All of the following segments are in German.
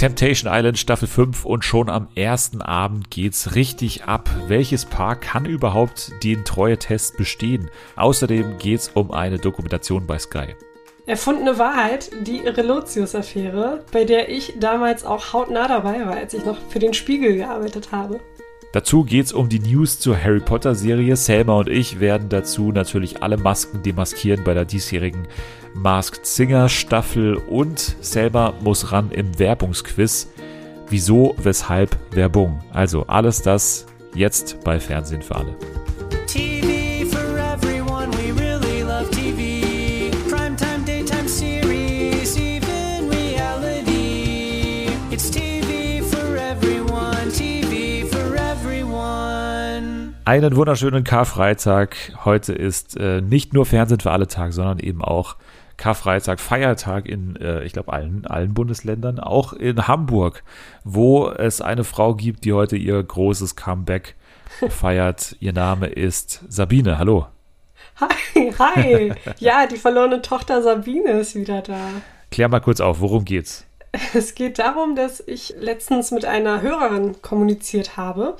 Temptation Island Staffel 5 und schon am ersten Abend geht's richtig ab. Welches Paar kann überhaupt den Treue-Test bestehen? Außerdem geht's um eine Dokumentation bei Sky. Erfundene Wahrheit, die Relotius-Affäre, bei der ich damals auch hautnah dabei war, als ich noch für den Spiegel gearbeitet habe. Dazu geht's um die News zur Harry Potter Serie. Selma und ich werden dazu natürlich alle Masken demaskieren bei der diesjährigen Masked Singer Staffel und Selma muss ran im Werbungsquiz. Wieso, weshalb, Werbung. Also alles das jetzt bei Fernsehen für alle. Einen wunderschönen Karfreitag. Heute ist äh, nicht nur Fernsehen für alle Tag, sondern eben auch Karfreitag, Feiertag in, äh, ich glaube, allen, allen Bundesländern, auch in Hamburg, wo es eine Frau gibt, die heute ihr großes Comeback feiert. Ihr Name ist Sabine. Hallo. Hi, hi. Ja, die verlorene Tochter Sabine ist wieder da. Klär mal kurz auf, worum geht's? Es geht darum, dass ich letztens mit einer Hörerin kommuniziert habe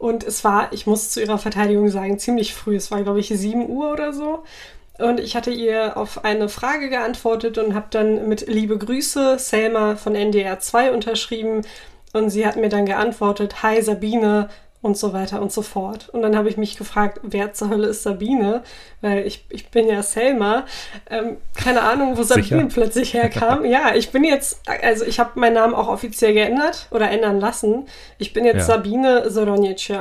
und es war, ich muss zu ihrer Verteidigung sagen, ziemlich früh. Es war, glaube ich, 7 Uhr oder so. Und ich hatte ihr auf eine Frage geantwortet und habe dann mit Liebe Grüße Selma von NDR 2 unterschrieben. Und sie hat mir dann geantwortet, Hi Sabine, und so weiter und so fort. Und dann habe ich mich gefragt, wer zur Hölle ist Sabine? Weil ich, ich bin ja Selma. Ähm, keine Ahnung, wo Sabine Sicher? plötzlich herkam. ja, ich bin jetzt, also ich habe meinen Namen auch offiziell geändert oder ändern lassen. Ich bin jetzt ja. Sabine Soronic,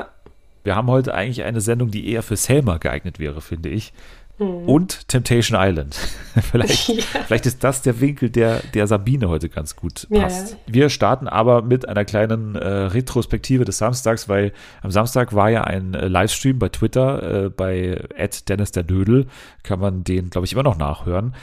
Wir haben heute eigentlich eine Sendung, die eher für Selma geeignet wäre, finde ich. Mhm. Und Temptation Island. vielleicht, ja. vielleicht ist das der Winkel, der, der Sabine heute ganz gut passt. Ja. Wir starten aber mit einer kleinen äh, Retrospektive des Samstags, weil am Samstag war ja ein äh, Livestream bei Twitter, äh, bei Dennis der Dödel. Kann man den, glaube ich, immer noch nachhören.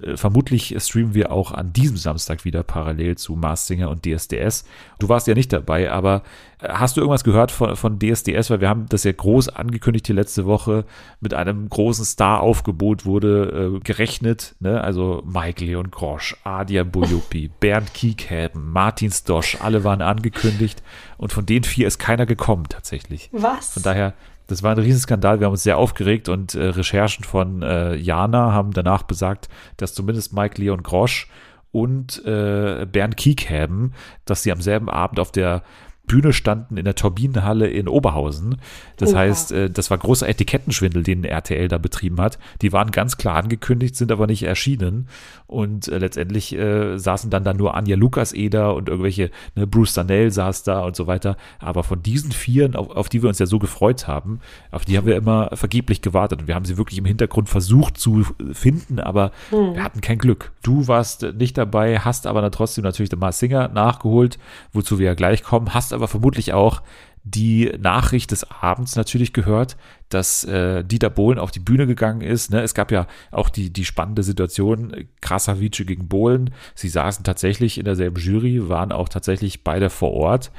Äh, vermutlich streamen wir auch an diesem Samstag wieder parallel zu Mars Singer und DSDS. Du warst ja nicht dabei, aber äh, hast du irgendwas gehört von, von DSDS? Weil wir haben das ja groß angekündigt die letzte Woche. Mit einem großen Star-Aufgebot wurde äh, gerechnet. Ne? Also Mike Leon Grosch, Adia Bojupi, Bernd Kiekhaben, Martin Stosch, alle waren angekündigt. Und von den vier ist keiner gekommen tatsächlich. Was? Von daher das war ein Riesenskandal. Wir haben uns sehr aufgeregt und äh, Recherchen von äh, Jana haben danach besagt, dass zumindest Mike Leon Grosch und äh, Bernd Kiekhaben, dass sie am selben Abend auf der Bühne standen in der Turbinenhalle in Oberhausen. Das Oha. heißt, äh, das war großer Etikettenschwindel, den RTL da betrieben hat. Die waren ganz klar angekündigt, sind aber nicht erschienen. Und äh, letztendlich äh, saßen dann da nur Anja Lukas Eder und irgendwelche, ne, Bruce Danell saß da und so weiter. Aber von diesen Vieren, auf, auf die wir uns ja so gefreut haben, auf die haben wir immer vergeblich gewartet. Und wir haben sie wirklich im Hintergrund versucht zu finden, aber hm. wir hatten kein Glück. Du warst nicht dabei, hast aber trotzdem natürlich den Mars Singer nachgeholt, wozu wir ja gleich kommen, hast aber vermutlich auch die Nachricht des Abends natürlich gehört, dass äh, Dieter Bohlen auf die Bühne gegangen ist. Ne? Es gab ja auch die, die spannende Situation, Krasavice gegen Bohlen. Sie saßen tatsächlich in derselben Jury, waren auch tatsächlich beide vor Ort.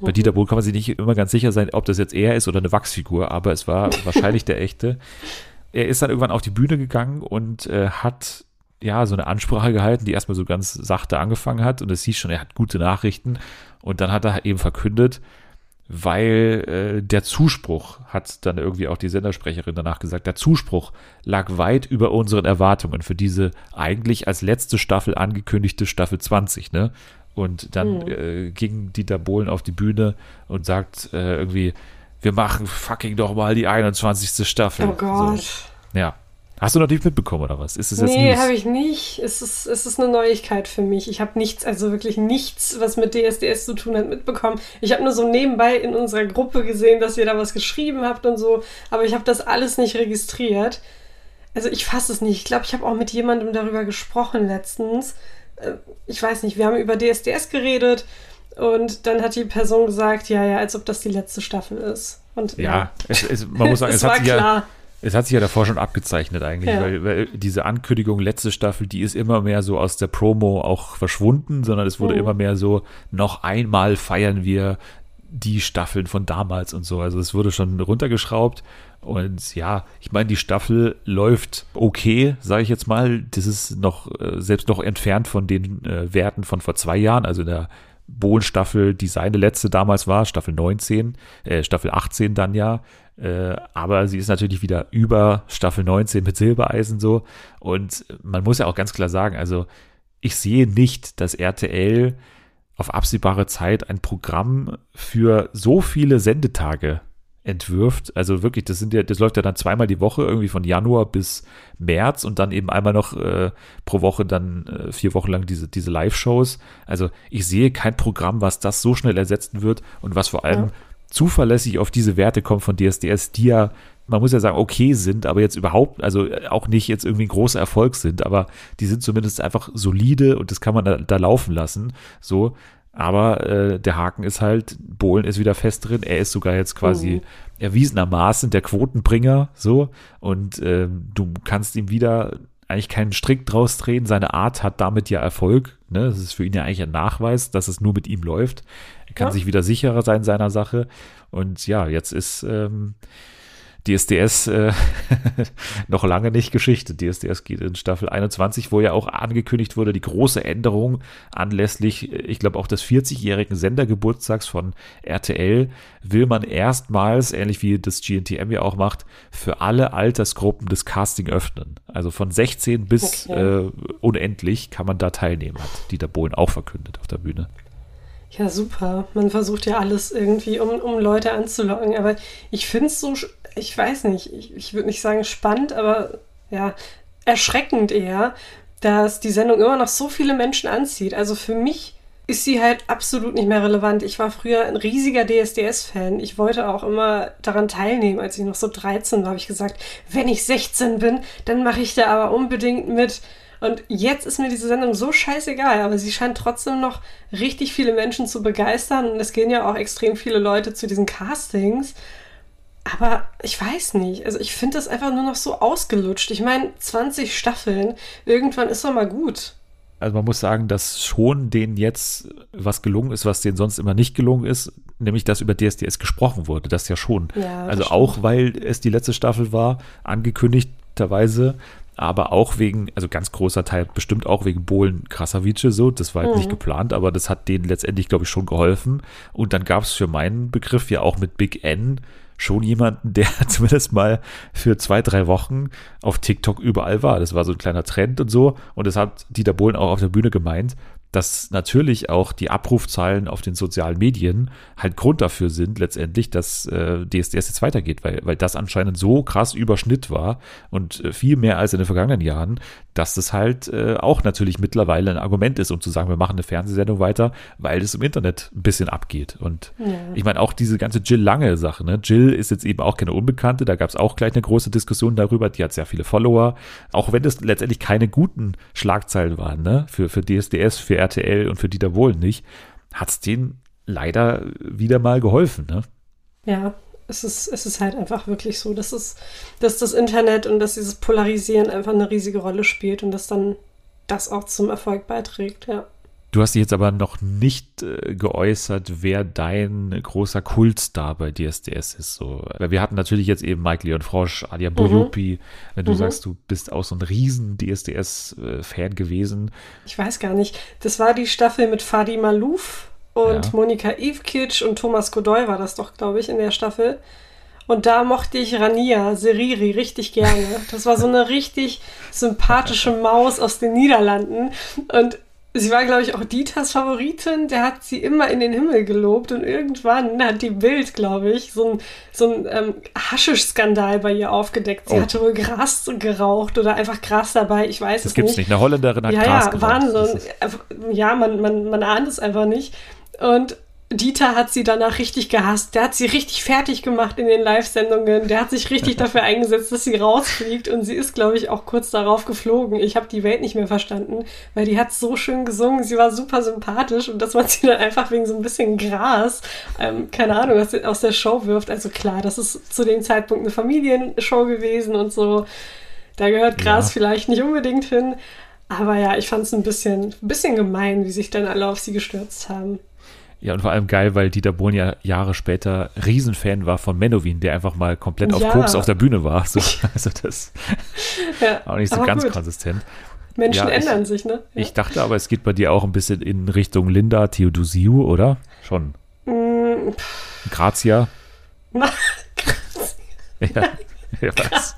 Bei. Dieter Bohlen kann man sich nicht immer ganz sicher sein, ob das jetzt er ist oder eine Wachsfigur, aber es war wahrscheinlich der echte. Er ist dann irgendwann auf die Bühne gegangen und äh, hat ja so eine Ansprache gehalten, die erstmal so ganz sachte angefangen hat und es hieß schon, er hat gute Nachrichten und dann hat er eben verkündet, weil äh, der Zuspruch, hat dann irgendwie auch die Sendersprecherin danach gesagt, der Zuspruch lag weit über unseren Erwartungen für diese eigentlich als letzte Staffel angekündigte Staffel 20, ne? Und dann mhm. äh, ging Dieter Bohlen auf die Bühne und sagt äh, irgendwie, wir machen fucking doch mal die 21. Staffel. Oh Gott. So. Ja, Hast du noch nicht mitbekommen oder was? Ist es jetzt Nee, habe ich nicht. Es ist, es ist eine Neuigkeit für mich. Ich habe nichts, also wirklich nichts, was mit DSDS zu tun hat, mitbekommen. Ich habe nur so nebenbei in unserer Gruppe gesehen, dass ihr da was geschrieben habt und so, aber ich habe das alles nicht registriert. Also ich fasse es nicht. Ich glaube, ich habe auch mit jemandem darüber gesprochen letztens. Äh, ich weiß nicht, wir haben über DSDS geredet und dann hat die Person gesagt, ja, ja, als ob das die letzte Staffel ist. Und ja, ja. Es, es, man muss sagen, es, es hat sich ja es hat sich ja davor schon abgezeichnet eigentlich, ja. weil, weil, diese Ankündigung letzte Staffel, die ist immer mehr so aus der Promo auch verschwunden, sondern es wurde mhm. immer mehr so, noch einmal feiern wir die Staffeln von damals und so. Also es wurde schon runtergeschraubt. Und ja, ich meine, die Staffel läuft okay, sage ich jetzt mal. Das ist noch, äh, selbst noch entfernt von den äh, Werten von vor zwei Jahren. Also in der Bohlen-Staffel, die seine letzte damals war, Staffel 19, äh, Staffel 18 dann ja. Äh, aber sie ist natürlich wieder über Staffel 19 mit Silbereisen so. Und man muss ja auch ganz klar sagen, also ich sehe nicht, dass RTL auf absehbare Zeit ein Programm für so viele Sendetage entwirft. Also wirklich, das sind ja, das läuft ja dann zweimal die Woche, irgendwie von Januar bis März und dann eben einmal noch äh, pro Woche dann äh, vier Wochen lang diese, diese Live-Shows. Also ich sehe kein Programm, was das so schnell ersetzen wird und was vor allem ja. Zuverlässig auf diese Werte kommt von DSDS, die ja, man muss ja sagen, okay sind, aber jetzt überhaupt, also auch nicht jetzt irgendwie ein großer Erfolg sind, aber die sind zumindest einfach solide und das kann man da, da laufen lassen. So, aber äh, der Haken ist halt, Bohlen ist wieder fest drin. Er ist sogar jetzt quasi oh. erwiesenermaßen der Quotenbringer, so. Und äh, du kannst ihm wieder eigentlich keinen Strick draus drehen. Seine Art hat damit ja Erfolg. Ne? Das ist für ihn ja eigentlich ein Nachweis, dass es nur mit ihm läuft. Er kann ja. sich wieder sicherer sein seiner Sache. Und ja, jetzt ist ähm, DSDS äh, noch lange nicht Geschichte. DSDS geht in Staffel 21, wo ja auch angekündigt wurde, die große Änderung anlässlich, ich glaube auch des 40-jährigen Sendergeburtstags von RTL, will man erstmals, ähnlich wie das GNTM ja auch macht, für alle Altersgruppen das Casting öffnen. Also von 16 bis okay. äh, unendlich kann man da teilnehmen, hat Dieter Bohlen auch verkündet auf der Bühne. Ja, super. Man versucht ja alles irgendwie, um, um Leute anzulocken. Aber ich finde es so ich weiß nicht, ich, ich würde nicht sagen spannend, aber ja, erschreckend eher, dass die Sendung immer noch so viele Menschen anzieht. Also für mich ist sie halt absolut nicht mehr relevant. Ich war früher ein riesiger DSDS-Fan. Ich wollte auch immer daran teilnehmen. Als ich noch so 13 war, habe ich gesagt, wenn ich 16 bin, dann mache ich da aber unbedingt mit. Und jetzt ist mir diese Sendung so scheißegal, aber sie scheint trotzdem noch richtig viele Menschen zu begeistern. Und es gehen ja auch extrem viele Leute zu diesen Castings. Aber ich weiß nicht. Also ich finde das einfach nur noch so ausgelutscht. Ich meine, 20 Staffeln, irgendwann ist doch mal gut. Also man muss sagen, dass schon denen jetzt was gelungen ist, was denen sonst immer nicht gelungen ist, nämlich dass über DSDS gesprochen wurde. Das ja schon. Ja, also stimmt. auch, weil es die letzte Staffel war, angekündigterweise, aber auch wegen, also ganz großer Teil bestimmt auch wegen Bohlen Krasavice so, das war halt mhm. nicht geplant, aber das hat denen letztendlich, glaube ich, schon geholfen. Und dann gab es für meinen Begriff ja auch mit Big N schon jemanden, der zumindest mal für zwei, drei Wochen auf TikTok überall war. Das war so ein kleiner Trend und so. Und das hat Dieter Bohlen auch auf der Bühne gemeint, dass natürlich auch die Abrufzahlen auf den sozialen Medien halt Grund dafür sind, letztendlich, dass äh, DSDS jetzt weitergeht, weil, weil das anscheinend so krass Überschnitt war und äh, viel mehr als in den vergangenen Jahren, dass das halt äh, auch natürlich mittlerweile ein Argument ist, um zu sagen, wir machen eine Fernsehsendung weiter, weil es im Internet ein bisschen abgeht. Und ja. ich meine, auch diese ganze Jill Lange-Sache, ne? Jill ist jetzt eben auch keine Unbekannte, da gab es auch gleich eine große Diskussion darüber, die hat sehr viele Follower, auch wenn das letztendlich keine guten Schlagzeilen waren, ne? Für, für DSDS, für RTL und für Dieter Wohlen nicht, hat es denen leider wieder mal geholfen, ne? Ja, es ist, es ist halt einfach wirklich so, dass, es, dass das Internet und dass dieses Polarisieren einfach eine riesige Rolle spielt und dass dann das auch zum Erfolg beiträgt, ja. Du hast dich jetzt aber noch nicht äh, geäußert, wer dein großer Kultstar bei DSDS ist. So. Wir hatten natürlich jetzt eben Mike Leon Frosch, Adia Boyopi. Mhm. Wenn du mhm. sagst, du bist auch so ein riesen DSDS-Fan gewesen. Ich weiß gar nicht. Das war die Staffel mit Fadi Malouf und ja. Monika Ivkic und Thomas Godoy war das doch, glaube ich, in der Staffel. Und da mochte ich Rania Seriri richtig gerne. Das war so eine richtig sympathische Maus aus den Niederlanden. Und Sie war, glaube ich, auch Dieters Favoritin. Der hat sie immer in den Himmel gelobt und irgendwann hat die Bild, glaube ich, so ein, so ein ähm, Haschisch-Skandal bei ihr aufgedeckt. Sie oh. hatte wohl Gras geraucht oder einfach Gras dabei. Ich weiß das es gibt's nicht. Eine Holländerin hat ja, Gras ja, geraucht. Wahnsinn. Ja, man, man, man ahnt es einfach nicht. Und Dieter hat sie danach richtig gehasst. Der hat sie richtig fertig gemacht in den Live-Sendungen. Der hat sich richtig dafür eingesetzt, dass sie rausfliegt. Und sie ist, glaube ich, auch kurz darauf geflogen. Ich habe die Welt nicht mehr verstanden, weil die hat so schön gesungen. Sie war super sympathisch. Und dass man sie dann einfach wegen so ein bisschen Gras, ähm, keine Ahnung, aus, aus der Show wirft. Also klar, das ist zu dem Zeitpunkt eine Familienshow gewesen und so. Da gehört Gras ja. vielleicht nicht unbedingt hin. Aber ja, ich fand es ein bisschen, ein bisschen gemein, wie sich dann alle auf sie gestürzt haben. Ja, und vor allem geil, weil Dieter Bohlen ja Jahre später Riesenfan war von Menowin, der einfach mal komplett auf ja. Koks auf der Bühne war. So, also das ja, auch nicht so ganz gut. konsistent. Menschen Ja, ich- ändern sich, ne? Ja. Ich dachte aber, es geht bei dir auch ein bisschen in Richtung Linda Theodosiou, oder? Schon. Mm, Grazia. Na, Ja, ja was?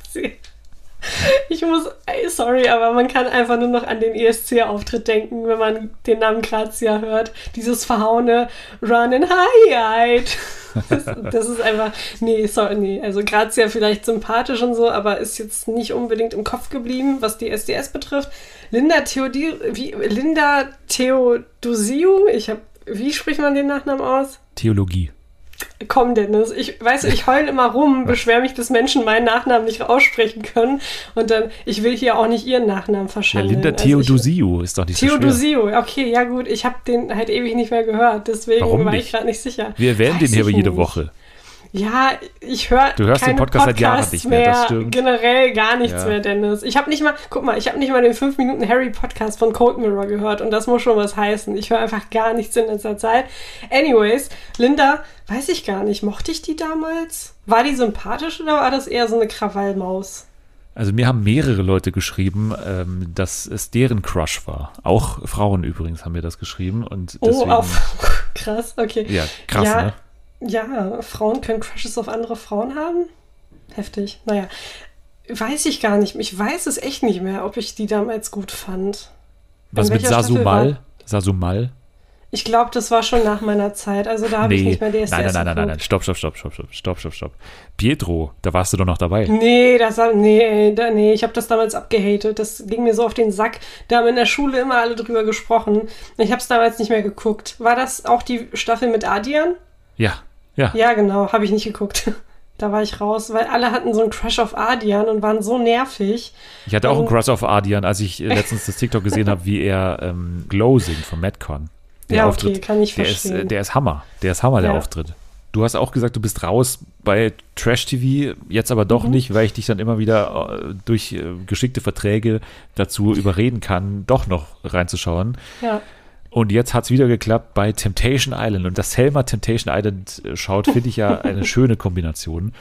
Ich muss, sorry, aber man kann einfach nur noch an den ESC-Auftritt denken, wenn man den Namen Grazia hört. Dieses verhauene Run in Highlight. Das, das ist einfach, nee, sorry, nee. Also Grazia vielleicht sympathisch und so, aber ist jetzt nicht unbedingt im Kopf geblieben, was die SDS betrifft. Linda Theodi, wie, Linda Theodosiou, ich habe, wie spricht man den Nachnamen aus? Theologie. Komm, Dennis, ich weiß, ich heule immer rum, beschwer mich, dass Menschen meinen Nachnamen nicht aussprechen können. Und dann, ich will hier auch nicht ihren Nachnamen Ja, verschandeln. Linda Also ich- Theodosiou ist doch nicht so schwer. Okay, ja gut, ich habe den halt ewig nicht mehr gehört, deswegen Warum war nicht? ich gerade nicht sicher. Wir erwähnen den Weiß hier aber jede. Woche. Ja, ich höre Du hörst den keine Podcast seit Jahren Podcasts nicht mehr, das stimmt. Generell gar nichts Ja. mehr, Dennis. Ich habe nicht mal, guck mal, ich habe nicht mal den 5 Minuten Harry Podcast von Cold Mirror gehört und das muss schon was heißen. Ich höre einfach gar nichts in letzter Zeit. Anyways, Linda, weiß ich gar nicht, mochte ich die damals? War die sympathisch oder war das eher so eine Krawallmaus? Also mir haben mehrere Leute geschrieben, ähm, dass es deren Crush war. Auch Frauen übrigens haben mir das geschrieben. Und Oh, deswegen, auf. Krass, okay. Ja, krass, ja, ne? Ja, Frauen können Crushes auf andere Frauen haben? Heftig. Naja, weiß ich gar nicht. Ich weiß es echt nicht mehr, ob ich die damals gut fand. Was mit Sasumal? Sasumal? Ich glaube, das war schon nach meiner Zeit. Also da habe ich Nee, nicht mehr nein, DSDS nein, nein, nein, nein, nein, geguckt. stopp, stopp, stopp, stopp, stopp, stopp, stopp, stopp. Pietro, da warst du doch noch dabei. Nee, das nee, da, nee, ich habe das damals abgehatet. Das ging mir so auf den Sack. Da haben in der Schule immer alle drüber gesprochen. Ich habe es damals nicht mehr geguckt. War das auch die Staffel mit Adian? Ja, ja. Ja, genau, habe ich nicht geguckt. Da war ich raus, weil alle hatten so einen Crush auf Adian und waren so nervig. Ich hatte auch einen Und- Crush auf Adian, als ich äh, letztens das TikTok gesehen habe, wie er ähm, Glow singt von Madcon. Der Ja, okay, Auftritt, kann ich der ist, verstehen. äh, der ist Hammer. Der ist Hammer, der Ja. Auftritt. Du hast auch gesagt, du bist raus bei Trash TV, jetzt aber doch Mhm. nicht, weil ich dich dann immer wieder äh, durch geschickte Verträge dazu überreden kann, doch noch reinzuschauen. Ja. Und jetzt hat es wieder geklappt bei Temptation Island. Und dass Selma Temptation Island äh, schaut, finde ich ja eine schöne Kombination.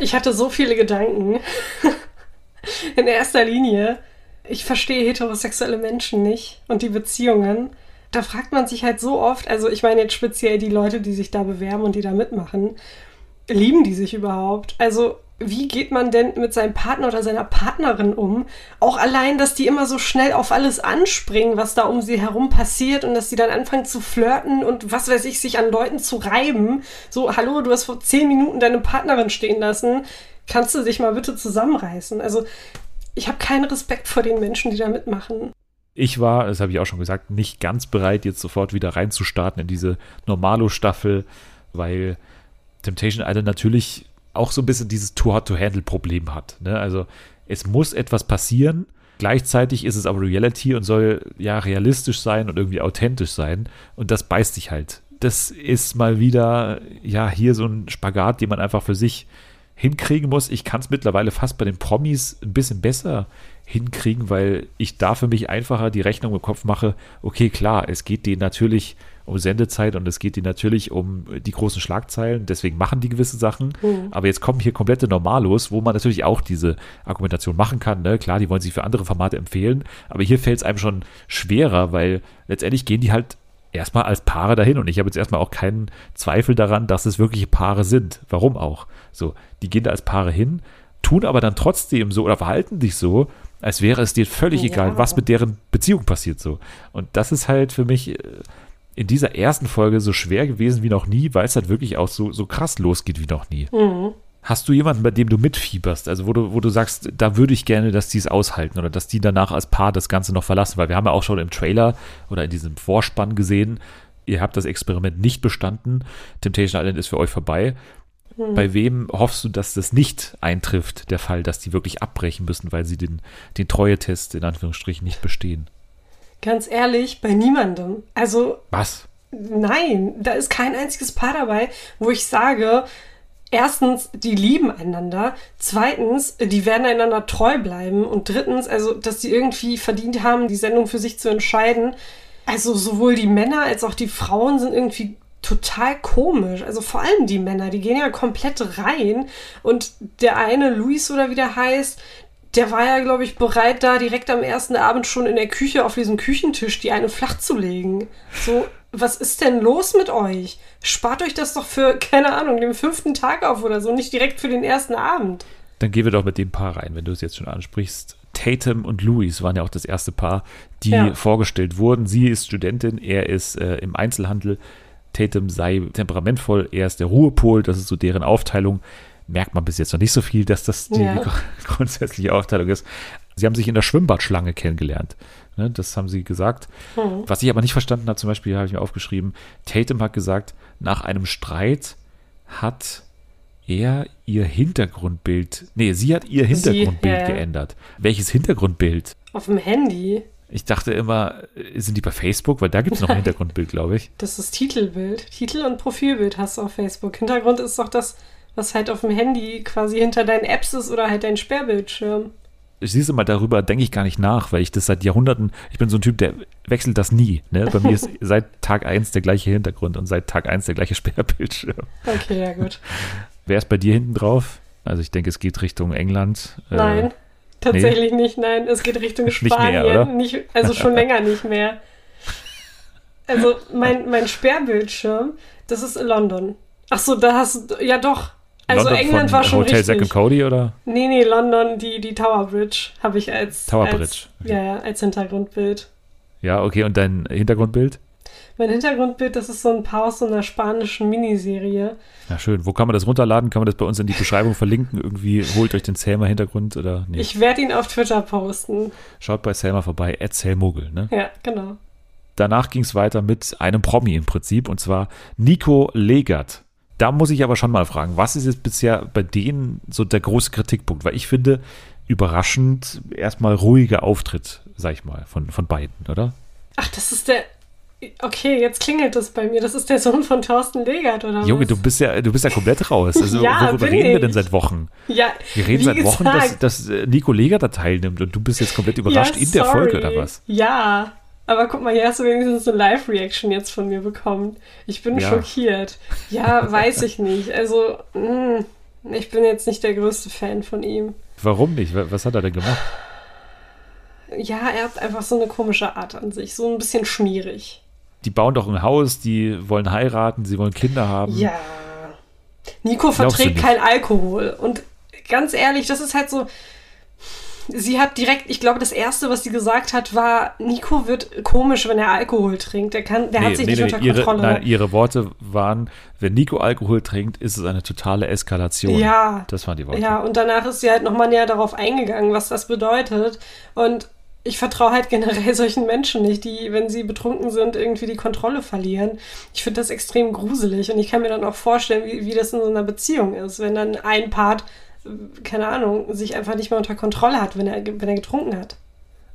Ich hatte so viele Gedanken. In erster Linie, ich verstehe heterosexuelle Menschen nicht und die Beziehungen. Da fragt man sich halt so oft, also ich meine jetzt speziell die Leute, die sich da bewerben und die da mitmachen, lieben die sich überhaupt? Also wie geht man denn mit seinem Partner oder seiner Partnerin um? Auch allein, dass die immer so schnell auf alles anspringen, was da um sie herum passiert und dass sie dann anfangen zu flirten und was weiß ich, sich an Leuten zu reiben. So, hallo, du hast vor zehn Minuten deine Partnerin stehen lassen. Kannst du dich mal bitte zusammenreißen? Also, ich habe keinen Respekt vor den Menschen, die da mitmachen. Ich war, das habe ich auch schon gesagt, nicht ganz bereit, jetzt sofort wieder reinzustarten in diese Normalo-Staffel, weil Temptation Island natürlich auch so ein bisschen dieses Too Hot to Handle-Problem hat. Ne? Also es muss etwas passieren, gleichzeitig ist es aber Reality und soll ja realistisch sein und irgendwie authentisch sein und das beißt sich halt. Das ist mal wieder, ja, hier so ein Spagat, den man einfach für sich hinkriegen muss. Ich kann es mittlerweile fast bei den Promis ein bisschen besser hinkriegen, weil ich da für mich einfacher die Rechnung im Kopf mache, okay, klar, es geht denen natürlich um Sendezeit und es geht denen natürlich um die großen Schlagzeilen, deswegen machen die gewisse Sachen, Mhm. aber jetzt kommen hier komplette Normalos, wo man natürlich auch diese Argumentation machen kann, ne? klar, die wollen sich für andere Formate empfehlen, aber hier fällt es einem schon schwerer, weil letztendlich gehen die halt erstmal als Paare dahin und ich habe jetzt erstmal auch keinen Zweifel daran, dass es wirkliche Paare sind. Warum auch? So, die gehen da als Paare hin, tun aber dann trotzdem so oder verhalten sich so, als wäre es dir völlig Ja. egal, was mit deren Beziehung passiert so. Und das ist halt für mich äh, in dieser ersten Folge so schwer gewesen wie noch nie, weil es halt wirklich auch so, so krass losgeht wie noch nie. Mhm. Hast du jemanden, bei dem du mitfieberst, also wo du, wo du sagst, da würde ich gerne, dass die es aushalten oder dass die danach als Paar das Ganze noch verlassen? Weil wir haben ja auch schon im Trailer oder in diesem Vorspann gesehen, ihr habt das Experiment nicht bestanden, Temptation Island ist für euch vorbei. Bei wem hoffst du, dass das nicht eintrifft, der Fall, dass die wirklich abbrechen müssen, weil sie den, den Treuetest in Anführungsstrichen nicht bestehen? Ganz ehrlich, bei niemandem. Also, Was? nein, da ist kein einziges Paar dabei, wo ich sage, erstens, die lieben einander, zweitens, die werden einander treu bleiben und drittens, also, dass die irgendwie verdient haben, die Sendung für sich zu entscheiden. Also, sowohl die Männer als auch die Frauen sind irgendwie total komisch. Also vor allem die Männer, die gehen ja komplett rein und der eine, Luis oder wie der heißt, der war ja, glaube ich, bereit, da direkt am ersten Abend schon in der Küche auf diesem Küchentisch die eine flach zu legen. So, was ist denn los mit euch? Spart euch das doch für, keine Ahnung, den fünften Tag auf oder so, nicht direkt für den ersten Abend. Dann gehen wir doch mit dem Paar rein, wenn du es jetzt schon ansprichst. Tatum und Louis waren ja auch das erste Paar, die ja. vorgestellt wurden. Sie ist Studentin, er ist äh, im Einzelhandel. Tatum sei temperamentvoll, er ist der Ruhepol, das ist so deren Aufteilung. Merkt man bis jetzt noch nicht so viel, dass das die ja. grundsätzliche Aufteilung ist. Sie haben sich in der Schwimmbadschlange kennengelernt. Ne, das haben sie gesagt. Mhm. Was ich aber nicht verstanden habe, zum Beispiel habe ich mir aufgeschrieben, Tatum hat gesagt, nach einem Streit hat er ihr Hintergrundbild, nee, sie hat ihr Hintergrundbild sie, ja, geändert. Welches Hintergrundbild? Auf dem Handy. Ich dachte immer, sind die bei Facebook? Weil da gibt es noch ein Hintergrundbild, glaube ich. Das ist Titelbild. Titel und Profilbild hast du auf Facebook. Hintergrund ist doch das, was halt auf dem Handy quasi hinter deinen Apps ist oder halt dein Sperrbildschirm. Ich siehst mal, darüber denke ich gar nicht nach, weil ich das seit Jahrhunderten, ich bin so ein Typ, der wechselt das nie. Ne? Bei mir ist seit Tag 1 der gleiche Hintergrund und seit Tag 1 der gleiche Sperrbildschirm. Okay, ja gut. Wer ist bei dir hinten drauf? Also ich denke, es geht Richtung England. Äh, nein, äh, tatsächlich nee. nicht. Nein, es geht Richtung Spanien. Nicht mehr, oder? Nicht, also schon länger nicht mehr. Also mein, mein Sperrbildschirm, das ist in London. Ach so, da hast du, ja doch. Also London England war schon Hotel richtig. Zack Cody oder? Nee, nee, London, die, die Tower Bridge habe ich als, Tower als, Bridge. Okay. Ja, ja, als Hintergrundbild. Ja, okay, und dein Hintergrundbild? Mein Hintergrundbild, das ist so ein Paar aus so einer spanischen Miniserie. Ja, schön. Wo kann man das runterladen? Kann man das bei uns in die Beschreibung verlinken? Irgendwie holt euch den Selma-Hintergrund oder nee? Ich werde ihn auf Twitter posten. Schaut bei Selma vorbei, Selmogel, ne? Ja, genau. Danach ging es weiter mit einem Promi im Prinzip und zwar Nico Legert. Da muss ich aber schon mal fragen, was ist jetzt bisher bei denen so der große Kritikpunkt? Weil ich finde, überraschend erstmal ruhiger Auftritt, sag ich mal, von, von beiden, oder? Ach, das ist der Okay, jetzt klingelt das bei mir. Das ist der Sohn von Thorsten Legert, oder Junge, was? du bist ja, du bist ja komplett raus. Also, ja, worüber reden ich. wir denn seit Wochen? Ja, wir reden seit Wochen, dass, dass äh, Nico Legert da teilnimmt und du bist jetzt komplett überrascht ja, in der Folge, oder was? Ja, aber guck mal, hier hast du wenigstens eine Live-Reaction jetzt von mir bekommen. Ich bin ja. schockiert. Ja, weiß ich nicht. Also, mh, hm, ich bin jetzt nicht der größte Fan von ihm. Warum nicht? Was hat er denn gemacht? Ja, er hat einfach so eine komische Art an sich. So ein bisschen schmierig die bauen doch ein Haus, die wollen heiraten, sie wollen Kinder haben. Ja. Nico verträgt kein Alkohol. Und ganz ehrlich, das ist halt so. Sie hat direkt, ich glaube, das erste, was sie gesagt hat, war, Nico wird komisch, wenn er Alkohol trinkt. Der kann, der nee, hat sich nee, nicht nee, unter ihre, Kontrolle. Nein, ihre Worte waren, wenn Nico Alkohol trinkt, ist es eine totale Eskalation. Ja. Das waren die Worte. Ja, und danach ist sie halt nochmal näher darauf eingegangen, was das bedeutet. Und ich vertraue halt generell solchen Menschen nicht, die, wenn sie betrunken sind, irgendwie die Kontrolle verlieren. Ich finde das extrem gruselig und ich kann mir dann auch vorstellen, wie, wie das in so einer Beziehung ist, wenn dann ein Part, keine Ahnung, sich einfach nicht mehr unter Kontrolle hat, wenn er, wenn er getrunken hat.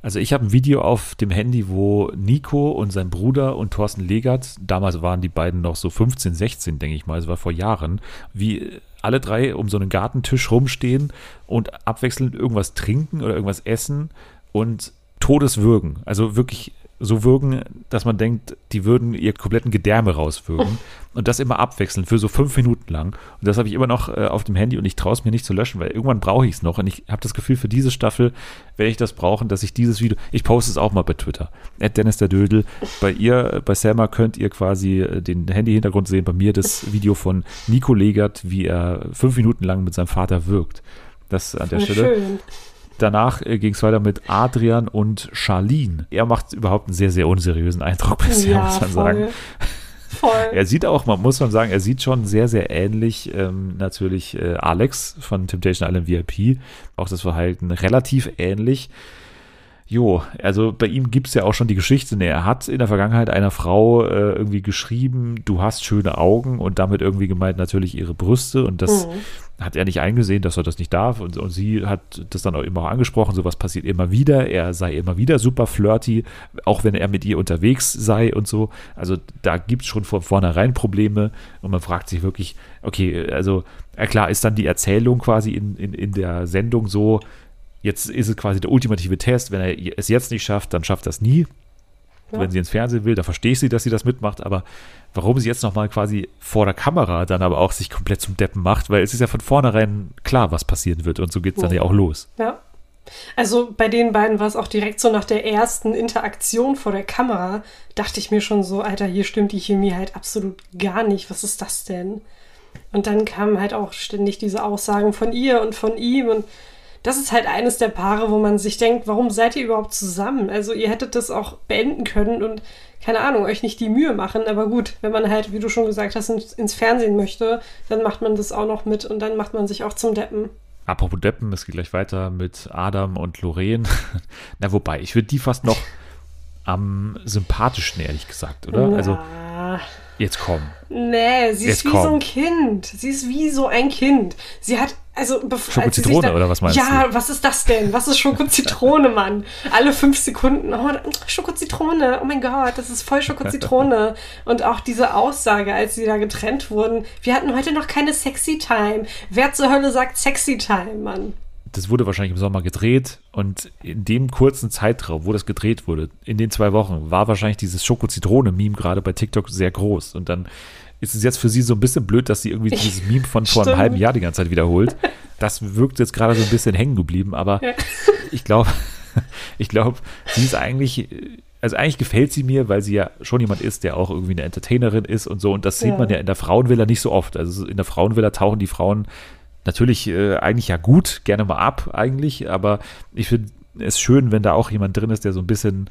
Also ich habe ein Video auf dem Handy, wo Nico und sein Bruder und Thorsten Legert, damals waren die beiden noch so 15, 16, denke ich mal, es war vor Jahren, wie alle drei um so einen Gartentisch rumstehen und abwechselnd irgendwas trinken oder irgendwas essen und Todeswürgen. Also wirklich so würgen, dass man denkt, die würden ihr kompletten Gedärme rauswürgen. Und das immer abwechselnd für so fünf Minuten lang. Und das habe ich immer noch äh, auf dem Handy und ich traue es mir nicht zu löschen, weil irgendwann brauche ich es noch. Und ich habe das Gefühl, für diese Staffel werde ich das brauchen, dass ich dieses Video, ich poste es auch mal bei Twitter. At Dennis der Dödel. Bei ihr, bei Selma könnt ihr quasi äh, den Handy-Hintergrund sehen. Bei mir das Video von Nico Legert, wie er fünf Minuten lang mit seinem Vater wirkt. Das an der Stelle. Schön. Danach äh, ging es weiter mit Adrian und Charlene. Er macht überhaupt einen sehr, sehr unseriösen Eindruck bisher, ja, muss man voll. sagen. Voll. Er sieht auch, man muss man sagen, er sieht schon sehr, sehr ähnlich ähm, natürlich äh, Alex von Temptation Island VIP. Auch das Verhalten relativ ähnlich. Jo, also bei ihm gibt es ja auch schon die Geschichte. Ne, er hat in der Vergangenheit einer Frau äh, irgendwie geschrieben, du hast schöne Augen und damit irgendwie gemeint natürlich ihre Brüste und das mhm hat er nicht eingesehen, dass er das nicht darf. Und, und sie hat das dann auch immer angesprochen, sowas passiert immer wieder. Er sei immer wieder super flirty, auch wenn er mit ihr unterwegs sei und so. Also da gibt es schon von vornherein Probleme und man fragt sich wirklich, okay, also ja klar ist dann die Erzählung quasi in, in, in der Sendung so, jetzt ist es quasi der ultimative Test, wenn er es jetzt nicht schafft, dann schafft er es nie. Ja. Wenn sie ins Fernsehen will, da verstehe ich sie, dass sie das mitmacht, aber warum sie jetzt nochmal quasi vor der Kamera dann aber auch sich komplett zum Deppen macht, weil es ist ja von vornherein klar, was passieren wird und so geht es dann ja auch los. Ja. Also bei den beiden war es auch direkt so nach der ersten Interaktion vor der Kamera, dachte ich mir schon so, Alter, hier stimmt die Chemie halt absolut gar nicht. Was ist das denn? Und dann kamen halt auch ständig diese Aussagen von ihr und von ihm und das ist halt eines der Paare, wo man sich denkt, warum seid ihr überhaupt zusammen? Also ihr hättet das auch beenden können und keine Ahnung, euch nicht die Mühe machen. Aber gut, wenn man halt, wie du schon gesagt hast, ins, ins Fernsehen möchte, dann macht man das auch noch mit und dann macht man sich auch zum Deppen. Apropos Deppen, es geht gleich weiter mit Adam und Lorraine. Na, wobei, ich würde die fast noch am sympathischsten, ehrlich gesagt, oder? Ja. Also, jetzt komm. Nee, sie ist Jetzt wie komm. so ein Kind. Sie ist wie so ein Kind. Sie hat, also bevor. als Schokozitrone, da- oder was meinst Ja, was ist das denn? Was ist Schokozitrone, Mann? Alle fünf Sekunden, oh, Schokozitrone, oh mein Gott, das ist voll Schokozitrone. Und auch diese Aussage, als sie da getrennt wurden, wir hatten heute noch keine Sexy Time. Wer zur Hölle sagt Sexy Time, Mann? Das wurde wahrscheinlich im Sommer gedreht und in dem kurzen Zeitraum, wo das gedreht wurde, in den zwei Wochen, war wahrscheinlich dieses Schoko-Zitrone-Meme gerade bei TikTok sehr groß. Und dann ist es jetzt für sie so ein bisschen blöd, dass sie irgendwie dieses Meme von vor einem halben Jahr die ganze Zeit wiederholt. Das wirkt jetzt gerade so ein bisschen hängen geblieben, aber Ja. ich glaube, ich glaube, sie ist eigentlich, also eigentlich gefällt sie mir, weil sie ja schon jemand ist, der auch irgendwie eine Entertainerin ist und so. Und das sieht Ja. man ja in der Frauenvilla nicht so oft. Also in der Frauenvilla tauchen die Frauen natürlich äh, eigentlich ja gut, gerne mal ab eigentlich, aber ich finde es schön, wenn da auch jemand drin ist, der so ein bisschen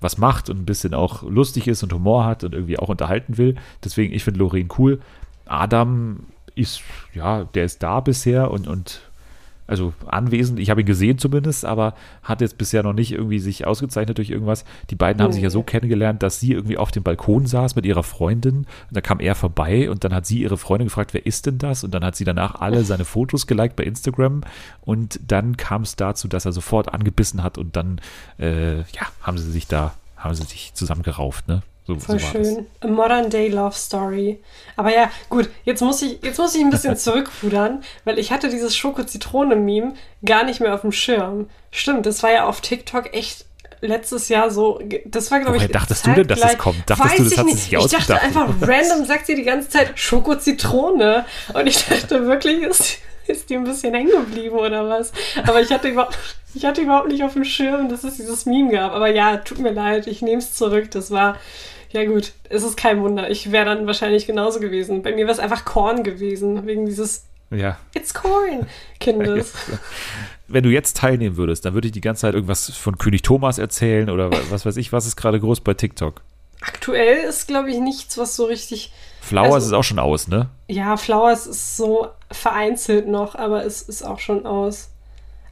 was macht und ein bisschen auch lustig ist und Humor hat und irgendwie auch unterhalten will. Deswegen, ich finde Lorraine cool. Adam ist, ja, der ist da bisher und, und also anwesend. Ich habe ihn gesehen zumindest, aber hat jetzt bisher noch nicht irgendwie sich ausgezeichnet durch irgendwas. Die beiden haben sich ja so kennengelernt, dass sie irgendwie auf dem Balkon saß mit ihrer Freundin und da kam er vorbei und dann hat sie ihre Freundin gefragt, wer ist denn das? Und dann hat sie danach alle seine Fotos geliked bei Instagram und dann kam es dazu, dass er sofort angebissen hat und dann, äh, ja, haben sie sich da, haben sie sich zusammengerauft, ne? So, Voll so das. schön. A modern day love story. Aber ja, gut, jetzt muss ich, jetzt muss ich ein bisschen zurückrudern, weil ich hatte dieses Schoko-Zitrone-Meme gar nicht mehr auf dem Schirm. Stimmt, das war ja auf TikTok echt letztes Jahr so, das war glaube ich Woher dachtest du denn, dass zeitgleich- es kommt? Dachtest Weiß du, das ich hat nicht. sich Ich dachte einfach random sagt sie die ganze Zeit Schoko-Zitrone und ich dachte wirklich, ist, ist die ein bisschen hängen geblieben oder was? Aber ich hatte überhaupt, ich hatte überhaupt nicht auf dem Schirm, dass es dieses Meme gab. Aber ja, tut mir leid, ich nehme es zurück. Das war, ja gut, es ist kein Wunder. Ich wäre dann wahrscheinlich genauso gewesen. Bei mir wäre es einfach Korn gewesen, wegen dieses Ja. It's Corn Kindes. Wenn du jetzt teilnehmen würdest, dann würde ich die ganze Zeit irgendwas von König Thomas erzählen oder was weiß ich, was ist gerade groß bei TikTok? Aktuell ist, glaube ich, nichts, was so richtig. Flowers Also- ist auch schon aus, ne? Ja, Flowers ist so vereinzelt noch, aber es ist auch schon aus.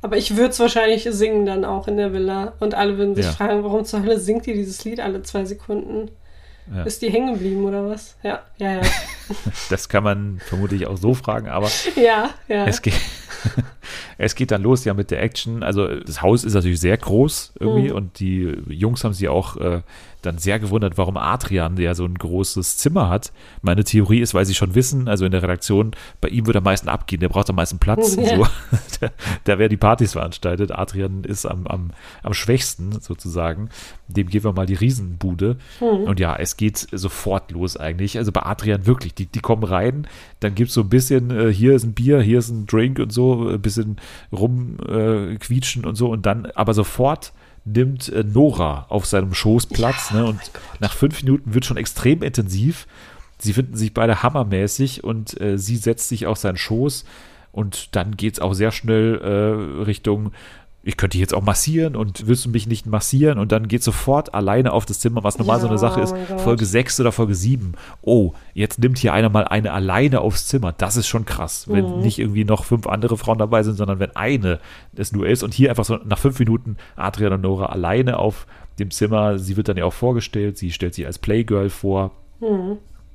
Aber ich würde es wahrscheinlich singen dann auch in der Villa. Und alle würden sich Ja. fragen, warum zur Hölle singt die dieses Lied alle zwei Sekunden? Ja. Ist die hängen geblieben oder was? Ja, ja, ja. Das kann man vermutlich auch so fragen, aber ja, ja. es geht, es geht dann los ja mit der Action. Also das Haus ist natürlich sehr groß irgendwie Mhm. und die Jungs haben sich auch äh, dann sehr gewundert, warum Adrian der so ein großes Zimmer hat. Meine Theorie ist, weil sie schon wissen, also in der Redaktion, bei ihm wird am meisten abgehen, der braucht am meisten Platz. Ja. So. da, da werden die Partys veranstaltet. Adrian ist am, am, am schwächsten sozusagen. Dem geben wir mal die Riesenbude. Und ja, es geht sofort los eigentlich. Also bei Adrian wirklich, die, die kommen rein, dann gibt es so ein bisschen, äh, hier ist ein Bier, hier ist ein Drink und so, ein bisschen rumquietschen äh, und so und dann aber sofort nimmt äh, Nora auf seinem Schoß Platz ne, und Gott. nach fünf Minuten wird schon extrem intensiv. Sie finden sich beide hammermäßig und äh, sie setzt sich auf seinen Schoß und dann geht es auch sehr schnell äh, Richtung, ich könnte dich jetzt auch massieren und willst du mich nicht massieren und dann geht sofort alleine auf das Zimmer, was normal so eine Ja, Sache ist. oh. Folge 6 oder Folge 7. Oh, jetzt nimmt hier einer mal eine alleine aufs Zimmer. Das ist schon krass, wenn Mhm. nicht irgendwie noch fünf andere Frauen dabei sind, sondern wenn eine es nur ist und hier einfach so nach fünf Minuten Adrian und Nora alleine auf dem Zimmer. Sie wird dann ja auch vorgestellt, sie stellt sich als Playgirl vor.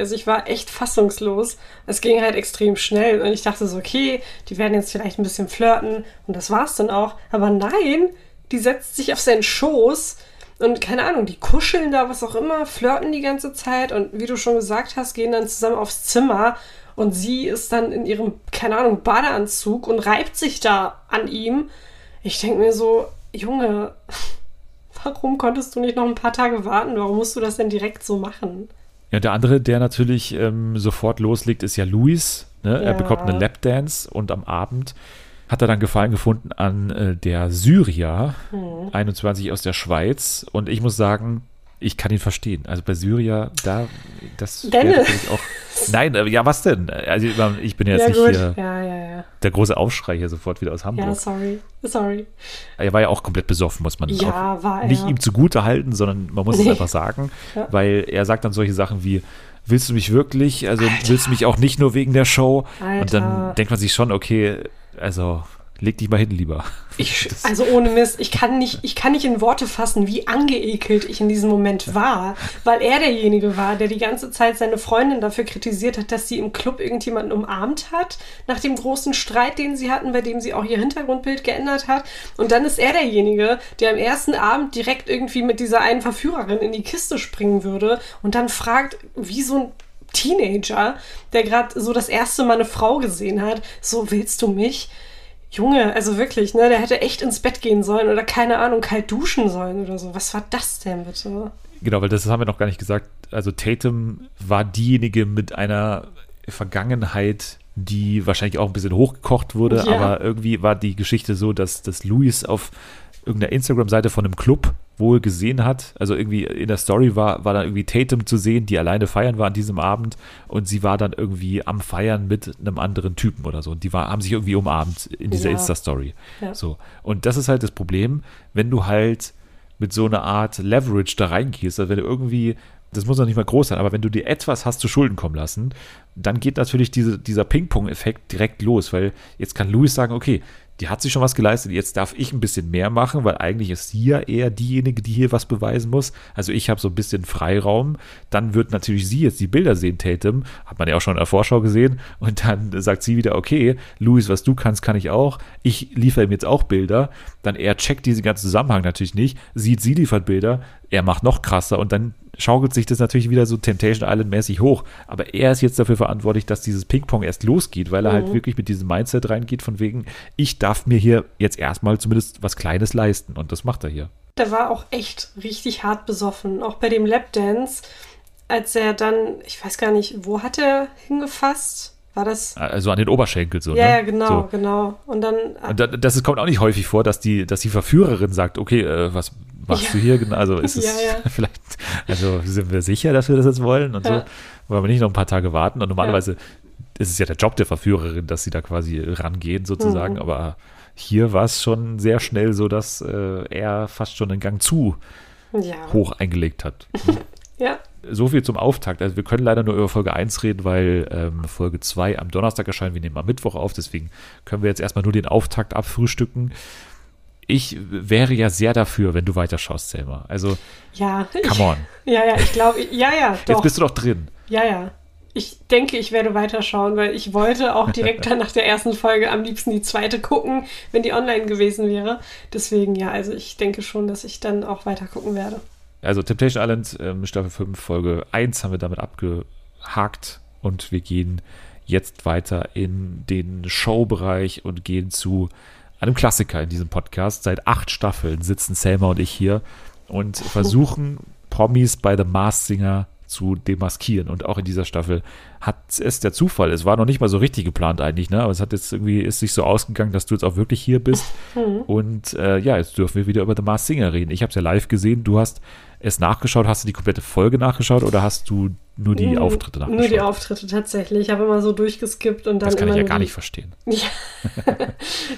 Also ich war echt fassungslos. Es ging halt extrem schnell und ich dachte so, okay, die werden jetzt vielleicht ein bisschen flirten und das war's dann auch. Aber nein, die setzt sich auf seinen Schoß und keine Ahnung, die kuscheln da, was auch immer, flirten die ganze Zeit und wie du schon gesagt hast, gehen dann zusammen aufs Zimmer und sie ist dann in ihrem, keine Ahnung, Badeanzug und reibt sich da an ihm. Ich denke mir so, Junge, warum konntest du nicht noch ein paar Tage warten? Warum musst du das denn direkt so machen? Ja, der andere, der natürlich ähm, sofort loslegt, ist ja Luis. Ne? Er Ja. bekommt eine Lapdance und am Abend hat er dann Gefallen gefunden an äh, der Syria, mhm. 21 aus der Schweiz. Und ich muss sagen, ich kann ihn verstehen. Also bei Syria, da, das wäre auch. Nein, ja, was denn? Also ich bin jetzt ja, nicht hier ja, ja, der große Aufschrei hier sofort wieder aus Hamburg. Ja, sorry, sorry. Er war ja auch komplett besoffen, muss man ja, war nicht ihm zugute halten, sondern man muss nee. es einfach sagen, weil er sagt dann solche Sachen wie, willst du mich wirklich? Also Alter. willst du mich auch nicht nur wegen der Show? Alter. Und dann denkt man sich schon, okay, also leg dich mal hin, lieber. Ich, also ohne Mist, ich kann, nicht, ich kann nicht in Worte fassen, wie angeekelt ich in diesem Moment war, weil er derjenige war, der die ganze Zeit seine Freundin dafür kritisiert hat, dass sie im Club irgendjemanden umarmt hat, nach dem großen Streit, den sie hatten, bei dem sie auch ihr Hintergrundbild geändert hat. Und dann ist er derjenige, der am ersten Abend direkt irgendwie mit dieser einen Verführerin in die Kiste springen würde und dann fragt, wie so ein Teenager, der gerade so das erste Mal eine Frau gesehen hat, so willst du mich? Junge, also wirklich, ne, der hätte echt ins Bett gehen sollen oder keine Ahnung, kalt duschen sollen oder so. Was war das denn bitte? Genau, weil das haben wir noch gar nicht gesagt. Also Tatum war diejenige mit einer Vergangenheit, die wahrscheinlich auch ein bisschen hochgekocht wurde, ja. aber irgendwie war die Geschichte so, dass, dass Louis auf irgendeiner Instagram-Seite von einem Club wohl gesehen hat. Also irgendwie in der Story war, war dann irgendwie Tatum zu sehen, die alleine feiern war an diesem Abend und sie war dann irgendwie am Feiern mit einem anderen Typen oder so. Und die war, haben sich irgendwie umarmt in dieser ja. Insta-Story. Ja. So. Und das ist halt das Problem, wenn du halt mit so einer Art Leverage da reingehst, also wenn du irgendwie das muss noch nicht mal groß sein, aber wenn du dir etwas hast zu Schulden kommen lassen, dann geht natürlich diese, dieser Ping-Pong-Effekt direkt los, weil jetzt kann Louis sagen, okay, die hat sich schon was geleistet, jetzt darf ich ein bisschen mehr machen, weil eigentlich ist sie ja eher diejenige, die hier was beweisen muss. Also ich habe so ein bisschen Freiraum. Dann wird natürlich sie jetzt die Bilder sehen, Tatum, hat man ja auch schon in der Vorschau gesehen. Und dann sagt sie wieder, okay, Luis, was du kannst, kann ich auch. Ich liefere ihm jetzt auch Bilder. Dann er checkt diesen ganzen Zusammenhang natürlich nicht, sieht, sie liefert Bilder, er macht noch krasser und dann schaukelt sich das natürlich wieder so Temptation Island-mäßig hoch. Aber er ist jetzt dafür verantwortlich, dass dieses Ping-Pong erst losgeht, weil er halt mhm. halt wirklich mit diesem Mindset reingeht, von wegen, ich darf mir hier jetzt erstmal zumindest was Kleines leisten. Und das macht er hier. Der war auch echt richtig hart besoffen. Auch bei dem Lapdance, als er dann, ich weiß gar nicht, wo hat er hingefasst? War das? Also an den Oberschenkel so. Ja, ne? ja genau, so. genau. Und dann. Und das, kommt auch nicht häufig vor, dass die, dass die Verführerin sagt, okay, äh, was machst ja. du hier genau? Also ist es ja, ja. vielleicht, also sind wir sicher, dass wir das jetzt wollen und so. Wollen wir nicht noch ein paar Tage warten? Und normalerweise ist es ja der Job der Verführerin, dass sie da quasi rangehen sozusagen, mhm. aber hier war es schon sehr schnell so, dass äh, er fast schon den Gang zu hoch eingelegt hat. ja, so viel zum Auftakt. Also wir können leider nur über Folge 1 reden, weil ähm, Folge 2 am Donnerstag erscheint. Wir nehmen am Mittwoch auf, deswegen können wir jetzt erstmal nur den Auftakt abfrühstücken. Ich wäre ja sehr dafür, wenn du weiterschaust, Selma. Also, ja, come on. ja, ja, ich glaube, ja, ja, doch. Jetzt bist du doch drin. Ja, ja. Ich denke, ich werde weiterschauen, weil ich wollte auch direkt dann nach der ersten Folge am liebsten die zweite gucken, wenn die online gewesen wäre. Deswegen, ja, also ich denke schon, dass ich dann auch weiter gucken werde. Also Temptation Island, ähm, Staffel 5, Folge 1 haben wir damit abgehakt und wir gehen jetzt weiter in den Showbereich und gehen zu einem Klassiker in diesem Podcast. Seit acht Staffeln sitzen Selma und ich hier und versuchen Promis bei The Mars Singer zu demaskieren. Und auch in dieser Staffel hat es der Zufall. Es war noch nicht mal so richtig geplant eigentlich, ne? Aber es hat jetzt irgendwie, ist sich so ausgegangen, dass du jetzt auch wirklich hier bist. Mhm. Und äh, ja, jetzt dürfen wir wieder über The Mars Singer reden. Ich habe es ja live gesehen. Du hast es nachgeschaut? Hast du die komplette Folge nachgeschaut oder hast du nur die Auftritte nachgeschaut? Nur die Auftritte tatsächlich. Ich habe immer so durchgeskippt und dann. Das kann ich ja gar die, nicht verstehen. Ja,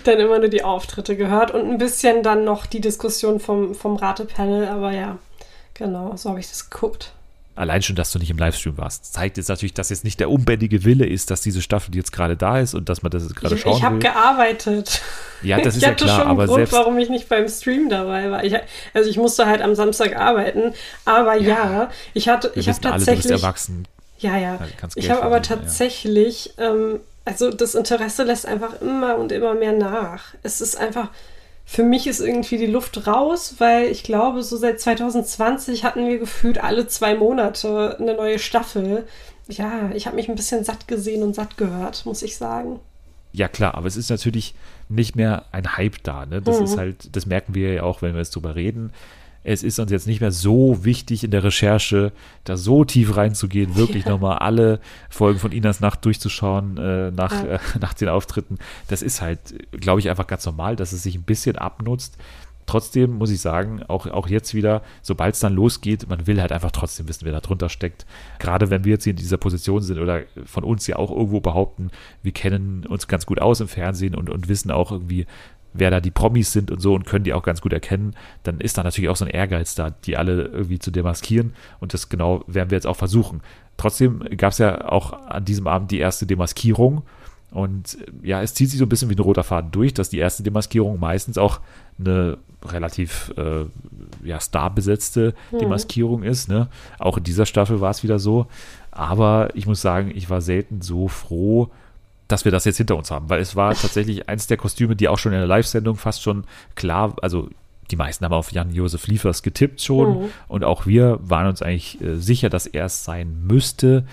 dann immer nur die Auftritte gehört und ein bisschen dann noch die Diskussion vom, vom Ratepanel, aber ja, genau, so habe ich das geguckt allein schon, dass du nicht im Livestream warst, zeigt jetzt natürlich, dass jetzt nicht der unbändige Wille ist, dass diese Staffel jetzt gerade da ist und dass man das jetzt gerade schauen ich, ich will. Ich habe gearbeitet. Ja, das ist ja klar, schon aber einen Grund, selbst warum ich nicht beim Stream dabei war. Ich, also ich musste halt am Samstag arbeiten, aber ja, ja ich hatte, ich habe tatsächlich. Alle, du bist erwachsen. Ja, ja. Ich habe aber tatsächlich, ja. ähm, also das Interesse lässt einfach immer und immer mehr nach. Es ist einfach für mich ist irgendwie die Luft raus, weil ich glaube, so seit 2020 hatten wir gefühlt alle zwei Monate eine neue Staffel. Ja, ich habe mich ein bisschen satt gesehen und satt gehört, muss ich sagen. Ja, klar, aber es ist natürlich nicht mehr ein Hype da. Ne? Das mhm. ist halt, das merken wir ja auch, wenn wir jetzt drüber reden. Es ist uns jetzt nicht mehr so wichtig in der Recherche, da so tief reinzugehen, wirklich ja. nochmal alle Folgen von Inas Nacht durchzuschauen äh, nach, ja. äh, nach den Auftritten. Das ist halt, glaube ich, einfach ganz normal, dass es sich ein bisschen abnutzt. Trotzdem muss ich sagen, auch, auch jetzt wieder, sobald es dann losgeht, man will halt einfach trotzdem wissen, wer da drunter steckt. Gerade wenn wir jetzt hier in dieser Position sind oder von uns ja auch irgendwo behaupten, wir kennen uns ganz gut aus im Fernsehen und, und wissen auch irgendwie, wer da die Promis sind und so und können die auch ganz gut erkennen, dann ist da natürlich auch so ein Ehrgeiz da, die alle irgendwie zu demaskieren und das genau werden wir jetzt auch versuchen. Trotzdem gab es ja auch an diesem Abend die erste Demaskierung und ja, es zieht sich so ein bisschen wie ein roter Faden durch, dass die erste Demaskierung meistens auch eine relativ äh, ja, starbesetzte mhm. Demaskierung ist. Ne? Auch in dieser Staffel war es wieder so. Aber ich muss sagen, ich war selten so froh, dass wir das jetzt hinter uns haben, weil es war tatsächlich eins der Kostüme, die auch schon in der Live-Sendung fast schon klar, also die meisten haben auf Jan-Josef Liefers getippt schon mhm. und auch wir waren uns eigentlich äh, sicher, dass er es sein müsste,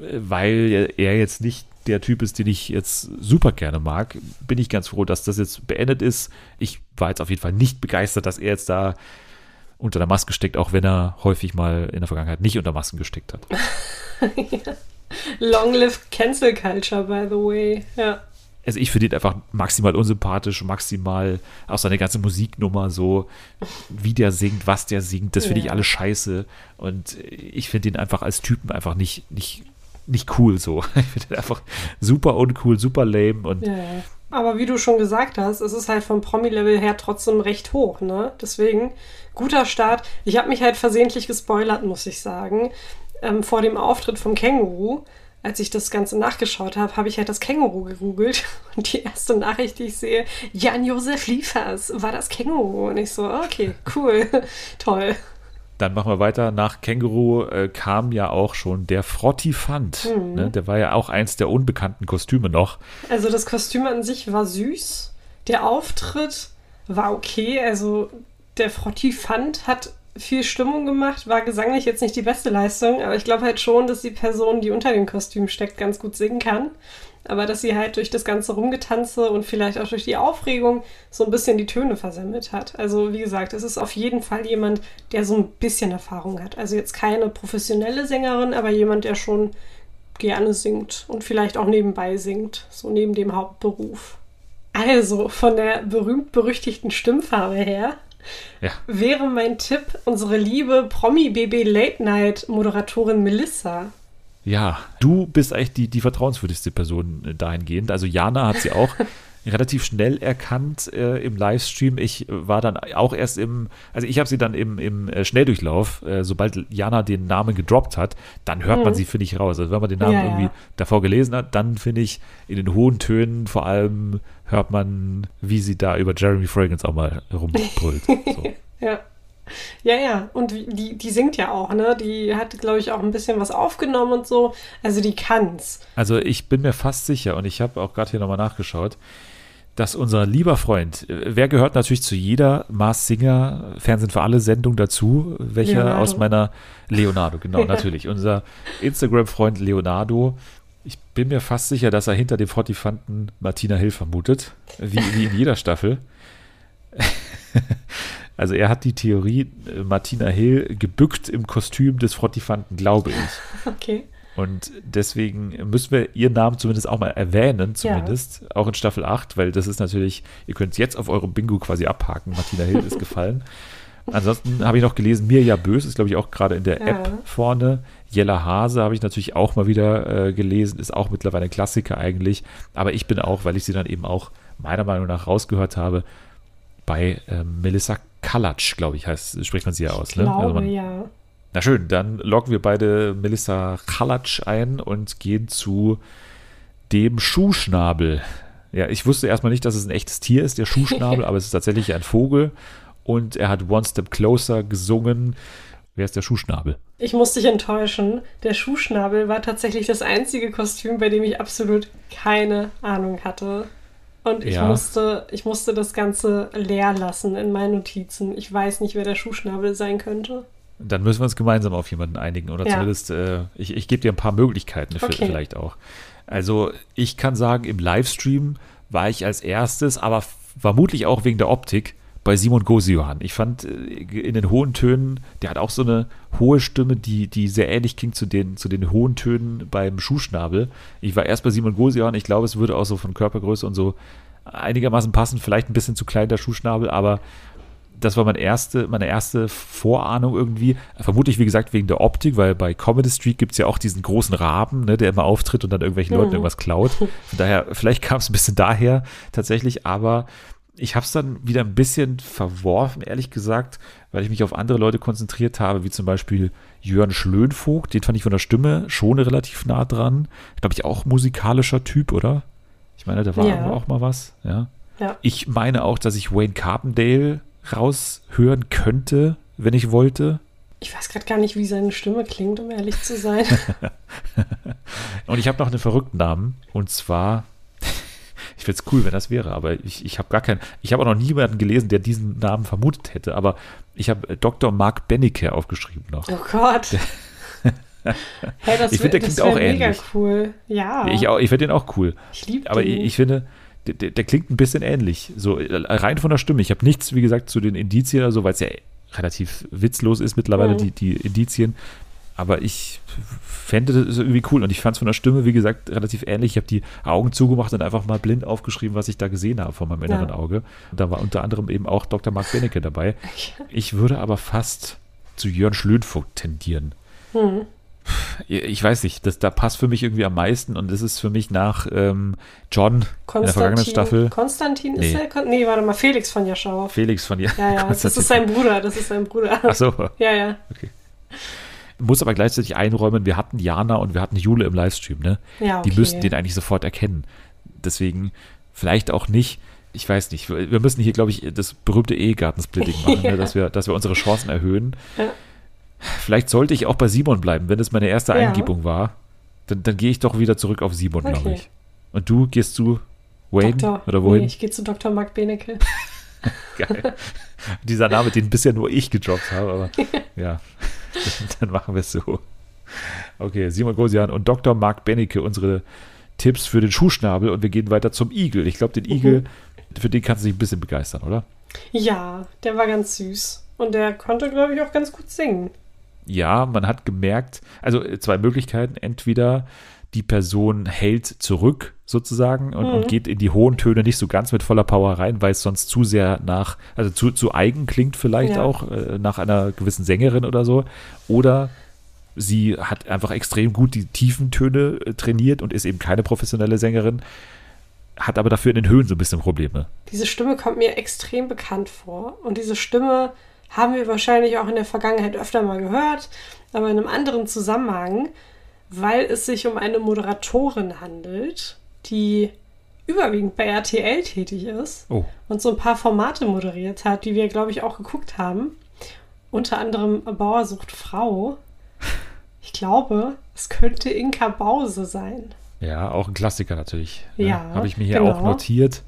äh, weil er jetzt nicht der Typ ist, den ich jetzt super gerne mag, bin ich ganz froh, dass das jetzt beendet ist. Ich war jetzt auf jeden Fall nicht begeistert, dass er jetzt da unter der Maske steckt, auch wenn er häufig mal in der Vergangenheit nicht unter Masken gesteckt hat. ja. Long live Cancel Culture, by the way. Ja. Also ich finde ihn einfach maximal unsympathisch, maximal auch seine ganze Musiknummer so, wie der singt, was der singt, das finde ja. ich alles scheiße. Und ich finde ihn einfach als Typen einfach nicht, nicht, nicht cool so. Ich finde ihn einfach super uncool, super lame und ja. Aber wie du schon gesagt hast, es ist halt vom Promi-Level her trotzdem recht hoch, ne? Deswegen, guter Start. Ich habe mich halt versehentlich gespoilert, muss ich sagen ähm, vor dem Auftritt vom Känguru, als ich das Ganze nachgeschaut habe, habe ich halt das Känguru gegoogelt. Und die erste Nachricht, die ich sehe, Jan-Josef Liefers war das Känguru. Und ich so, okay, cool, toll. Dann machen wir weiter. Nach Känguru äh, kam ja auch schon der Frottifant. Mhm. Ne? Der war ja auch eins der unbekannten Kostüme noch. Also das Kostüm an sich war süß. Der Auftritt war okay. Also der Frottifant hat viel Stimmung gemacht, war gesanglich jetzt nicht die beste Leistung, aber ich glaube halt schon, dass die Person, die unter dem Kostüm steckt, ganz gut singen kann. Aber dass sie halt durch das ganze Rumgetanze und vielleicht auch durch die Aufregung so ein bisschen die Töne versammelt hat. Also wie gesagt, es ist auf jeden Fall jemand, der so ein bisschen Erfahrung hat. Also jetzt keine professionelle Sängerin, aber jemand, der schon gerne singt und vielleicht auch nebenbei singt, so neben dem Hauptberuf. Also von der berühmt-berüchtigten Stimmfarbe her ja. wäre mein Tipp unsere liebe Promi-BB Late Night Moderatorin Melissa. Ja, du bist eigentlich die, die vertrauenswürdigste Person äh, dahingehend. Also Jana hat sie auch relativ schnell erkannt äh, im Livestream. Ich war dann auch erst im, also ich habe sie dann im, im äh, Schnelldurchlauf, äh, sobald Jana den Namen gedroppt hat, dann hört mhm. man sie, finde ich, raus. Also wenn man den Namen ja, irgendwie ja. davor gelesen hat, dann finde ich in den hohen Tönen vor allem hört man, wie sie da über Jeremy Fragrance auch mal rumbrüllt. So. ja. Ja, ja, und die, die singt ja auch, ne? Die hat, glaube ich, auch ein bisschen was aufgenommen und so. Also die kann's. Also ich bin mir fast sicher, und ich habe auch gerade hier nochmal nachgeschaut, dass unser lieber Freund, äh, wer gehört natürlich zu jeder Mars Singer Fernsehen für alle Sendung dazu, welcher Leonardo. aus meiner Leonardo, genau, natürlich. Unser Instagram-Freund Leonardo ich bin mir fast sicher, dass er hinter dem Fortifanten Martina Hill vermutet, wie, wie in jeder Staffel. also er hat die Theorie, äh, Martina Hill gebückt im Kostüm des Fortifanten, glaube ich. Okay. Und deswegen müssen wir ihren Namen zumindest auch mal erwähnen, zumindest, ja. auch in Staffel 8, weil das ist natürlich, ihr könnt es jetzt auf eurem Bingo quasi abhaken, Martina Hill ist gefallen. Ansonsten habe ich noch gelesen, Mirja Bös ist, glaube ich, auch gerade in der ja. App vorne. Jella Hase habe ich natürlich auch mal wieder äh, gelesen, ist auch mittlerweile ein Klassiker eigentlich. Aber ich bin auch, weil ich sie dann eben auch meiner Meinung nach rausgehört habe, bei äh, Melissa Kalatsch, glaube ich, heißt, spricht man sie ja aus. Ich ne? glaube, also man, ja. Na schön, dann loggen wir beide Melissa Kalatsch ein und gehen zu dem Schuhschnabel. Ja, ich wusste erstmal nicht, dass es ein echtes Tier ist, der Schuhschnabel, aber es ist tatsächlich ein Vogel und er hat One Step Closer gesungen. Wer ist der Schuhschnabel? Ich muss dich enttäuschen. Der Schuhschnabel war tatsächlich das einzige Kostüm, bei dem ich absolut keine Ahnung hatte. Und ich, ja. musste, ich musste das Ganze leer lassen in meinen Notizen. Ich weiß nicht, wer der Schuhschnabel sein könnte. Dann müssen wir uns gemeinsam auf jemanden einigen. Oder ja. zumindest, äh, ich, ich gebe dir ein paar Möglichkeiten okay. vielleicht auch. Also, ich kann sagen, im Livestream war ich als erstes, aber vermutlich auch wegen der Optik, bei Simon Gosiohan. Ich fand äh, in den hohen Tönen, der hat auch so eine hohe Stimme, die, die sehr ähnlich klingt zu den, zu den hohen Tönen beim Schuhschnabel. Ich war erst bei Simon Gosiohan, ich glaube, es würde auch so von Körpergröße und so einigermaßen passen, vielleicht ein bisschen zu klein der Schuhschnabel, aber das war meine erste, meine erste Vorahnung irgendwie. Vermutlich, wie gesagt, wegen der Optik, weil bei Comedy Street gibt es ja auch diesen großen Raben, ne, der immer auftritt und dann irgendwelchen mhm. Leuten irgendwas klaut. Von daher, vielleicht kam es ein bisschen daher tatsächlich, aber ich habe es dann wieder ein bisschen verworfen, ehrlich gesagt, weil ich mich auf andere Leute konzentriert habe, wie zum Beispiel Jörn Schlönvogt. Den fand ich von der Stimme schon relativ nah dran. Glaube ich auch musikalischer Typ, oder? Ich meine, da war ja. auch mal was. Ja. ja. Ich meine auch, dass ich Wayne Carpendale raushören könnte, wenn ich wollte. Ich weiß gerade gar nicht, wie seine Stimme klingt, um ehrlich zu sein. und ich habe noch einen verrückten Namen. Und zwar, ich fände es cool, wenn das wäre, aber ich, ich habe gar keinen, ich habe auch noch niemanden gelesen, der diesen Namen vermutet hätte, aber ich habe Dr. Mark Bennecke aufgeschrieben noch. Oh Gott. hey, das ich finde, der klingt auch ähnlich. Mega cool. Ja. Ich, ich finde den auch cool. Ich liebe Aber ich, ich finde, der, der, der, klingt ein bisschen ähnlich. So rein von der Stimme. Ich habe nichts, wie gesagt, zu den Indizien oder so, weil es ja relativ witzlos ist mittlerweile, mhm. die, die Indizien. Aber ich fände das irgendwie cool und ich fand es von der Stimme, wie gesagt, relativ ähnlich. Ich habe die Augen zugemacht und einfach mal blind aufgeschrieben, was ich da gesehen habe von meinem inneren ja. Auge. Und da war unter anderem eben auch Dr. Mark Benecke dabei. Ich würde aber fast zu Jörn Schlönvogt tendieren. Mhm ich weiß nicht, das, da passt für mich irgendwie am meisten und das ist für mich nach ähm, John in der vergangenen Staffel. Konstantin nee. ist der? Nee, warte mal, Felix von Jaschauer. Felix von Jaschauer. Ja, ja, das ist sein Bruder, das ist sein Bruder. Ach so. Ja, ja. Okay. Muss aber gleichzeitig einräumen, wir hatten Jana und wir hatten Jule im Livestream, ne? Ja, okay. Die müssten den eigentlich sofort erkennen. Deswegen vielleicht auch nicht ich weiß nicht, wir müssen hier, glaube ich, das berühmte Ehegattensplitting machen, ja. ne, dass, wir, dass wir unsere Chancen erhöhen. Ja. Vielleicht sollte ich auch bei Simon bleiben, wenn es meine erste ja. Eingebung war. Dann, dann gehe ich doch wieder zurück auf Simon, okay. glaube ich. Und du gehst zu Wayne Doktor, oder wohin? Nee, ich gehe zu Dr. Mark Benecke. Geil. Dieser Name, den bisher nur ich gedroppt habe, aber ja, dann machen wir es so. Okay, Simon Gosian und Dr. Mark Benecke, unsere Tipps für den Schuhschnabel und wir gehen weiter zum Igel. Ich glaube, den Igel, mhm. für den kannst du dich ein bisschen begeistern, oder? Ja, der war ganz süß. Und der konnte, glaube ich, auch ganz gut singen ja, man hat gemerkt, also äh, zwei Möglichkeiten. Entweder die Person hält zurück sozusagen und, mhm. und, geht in die hohen Töne nicht so ganz mit voller Power rein, weil es sonst zu sehr nach, also zu, zu eigen klingt vielleicht ja. auch äh, nach einer gewissen Sängerin oder so. Oder sie hat einfach extrem gut die tiefen Töne äh, trainiert und ist eben keine professionelle Sängerin, hat aber dafür in den Höhen so ein bisschen Probleme. Diese Stimme kommt mir extrem bekannt vor und diese Stimme haben wir wahrscheinlich auch in der Vergangenheit öfter mal gehört, aber in einem anderen Zusammenhang, weil es sich um eine Moderatorin handelt, die überwiegend bei RTL tätig ist oh. und so ein paar Formate moderiert hat, die wir, glaube ich, auch geguckt haben. Unter anderem Bauer sucht Frau. Ich glaube, es könnte Inka Bause sein. Ja, auch ein Klassiker natürlich. Ne? Ja. Habe ich mir hier genau. auch notiert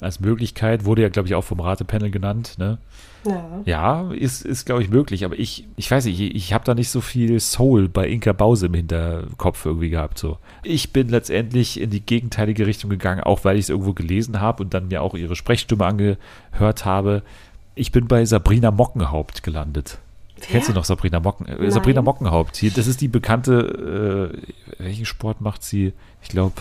als Möglichkeit. Wurde ja, glaube ich, auch vom Ratepanel genannt. Ne? Ja, ja ist, ist glaube ich, möglich. Aber ich, ich weiß nicht, ich, ich habe da nicht so viel Soul bei Inka Bause im Hinterkopf irgendwie gehabt. So. Ich bin letztendlich in die gegenteilige Richtung gegangen, auch weil ich es irgendwo gelesen habe und dann mir auch ihre Sprechstimme angehört habe. Ich bin bei Sabrina Mockenhaupt gelandet. Wer? Kennst du noch Sabrina Mocken? Äh, Sabrina Mockenhaupt. Hier, das ist die bekannte, äh, welchen Sport macht sie? Ich glaube.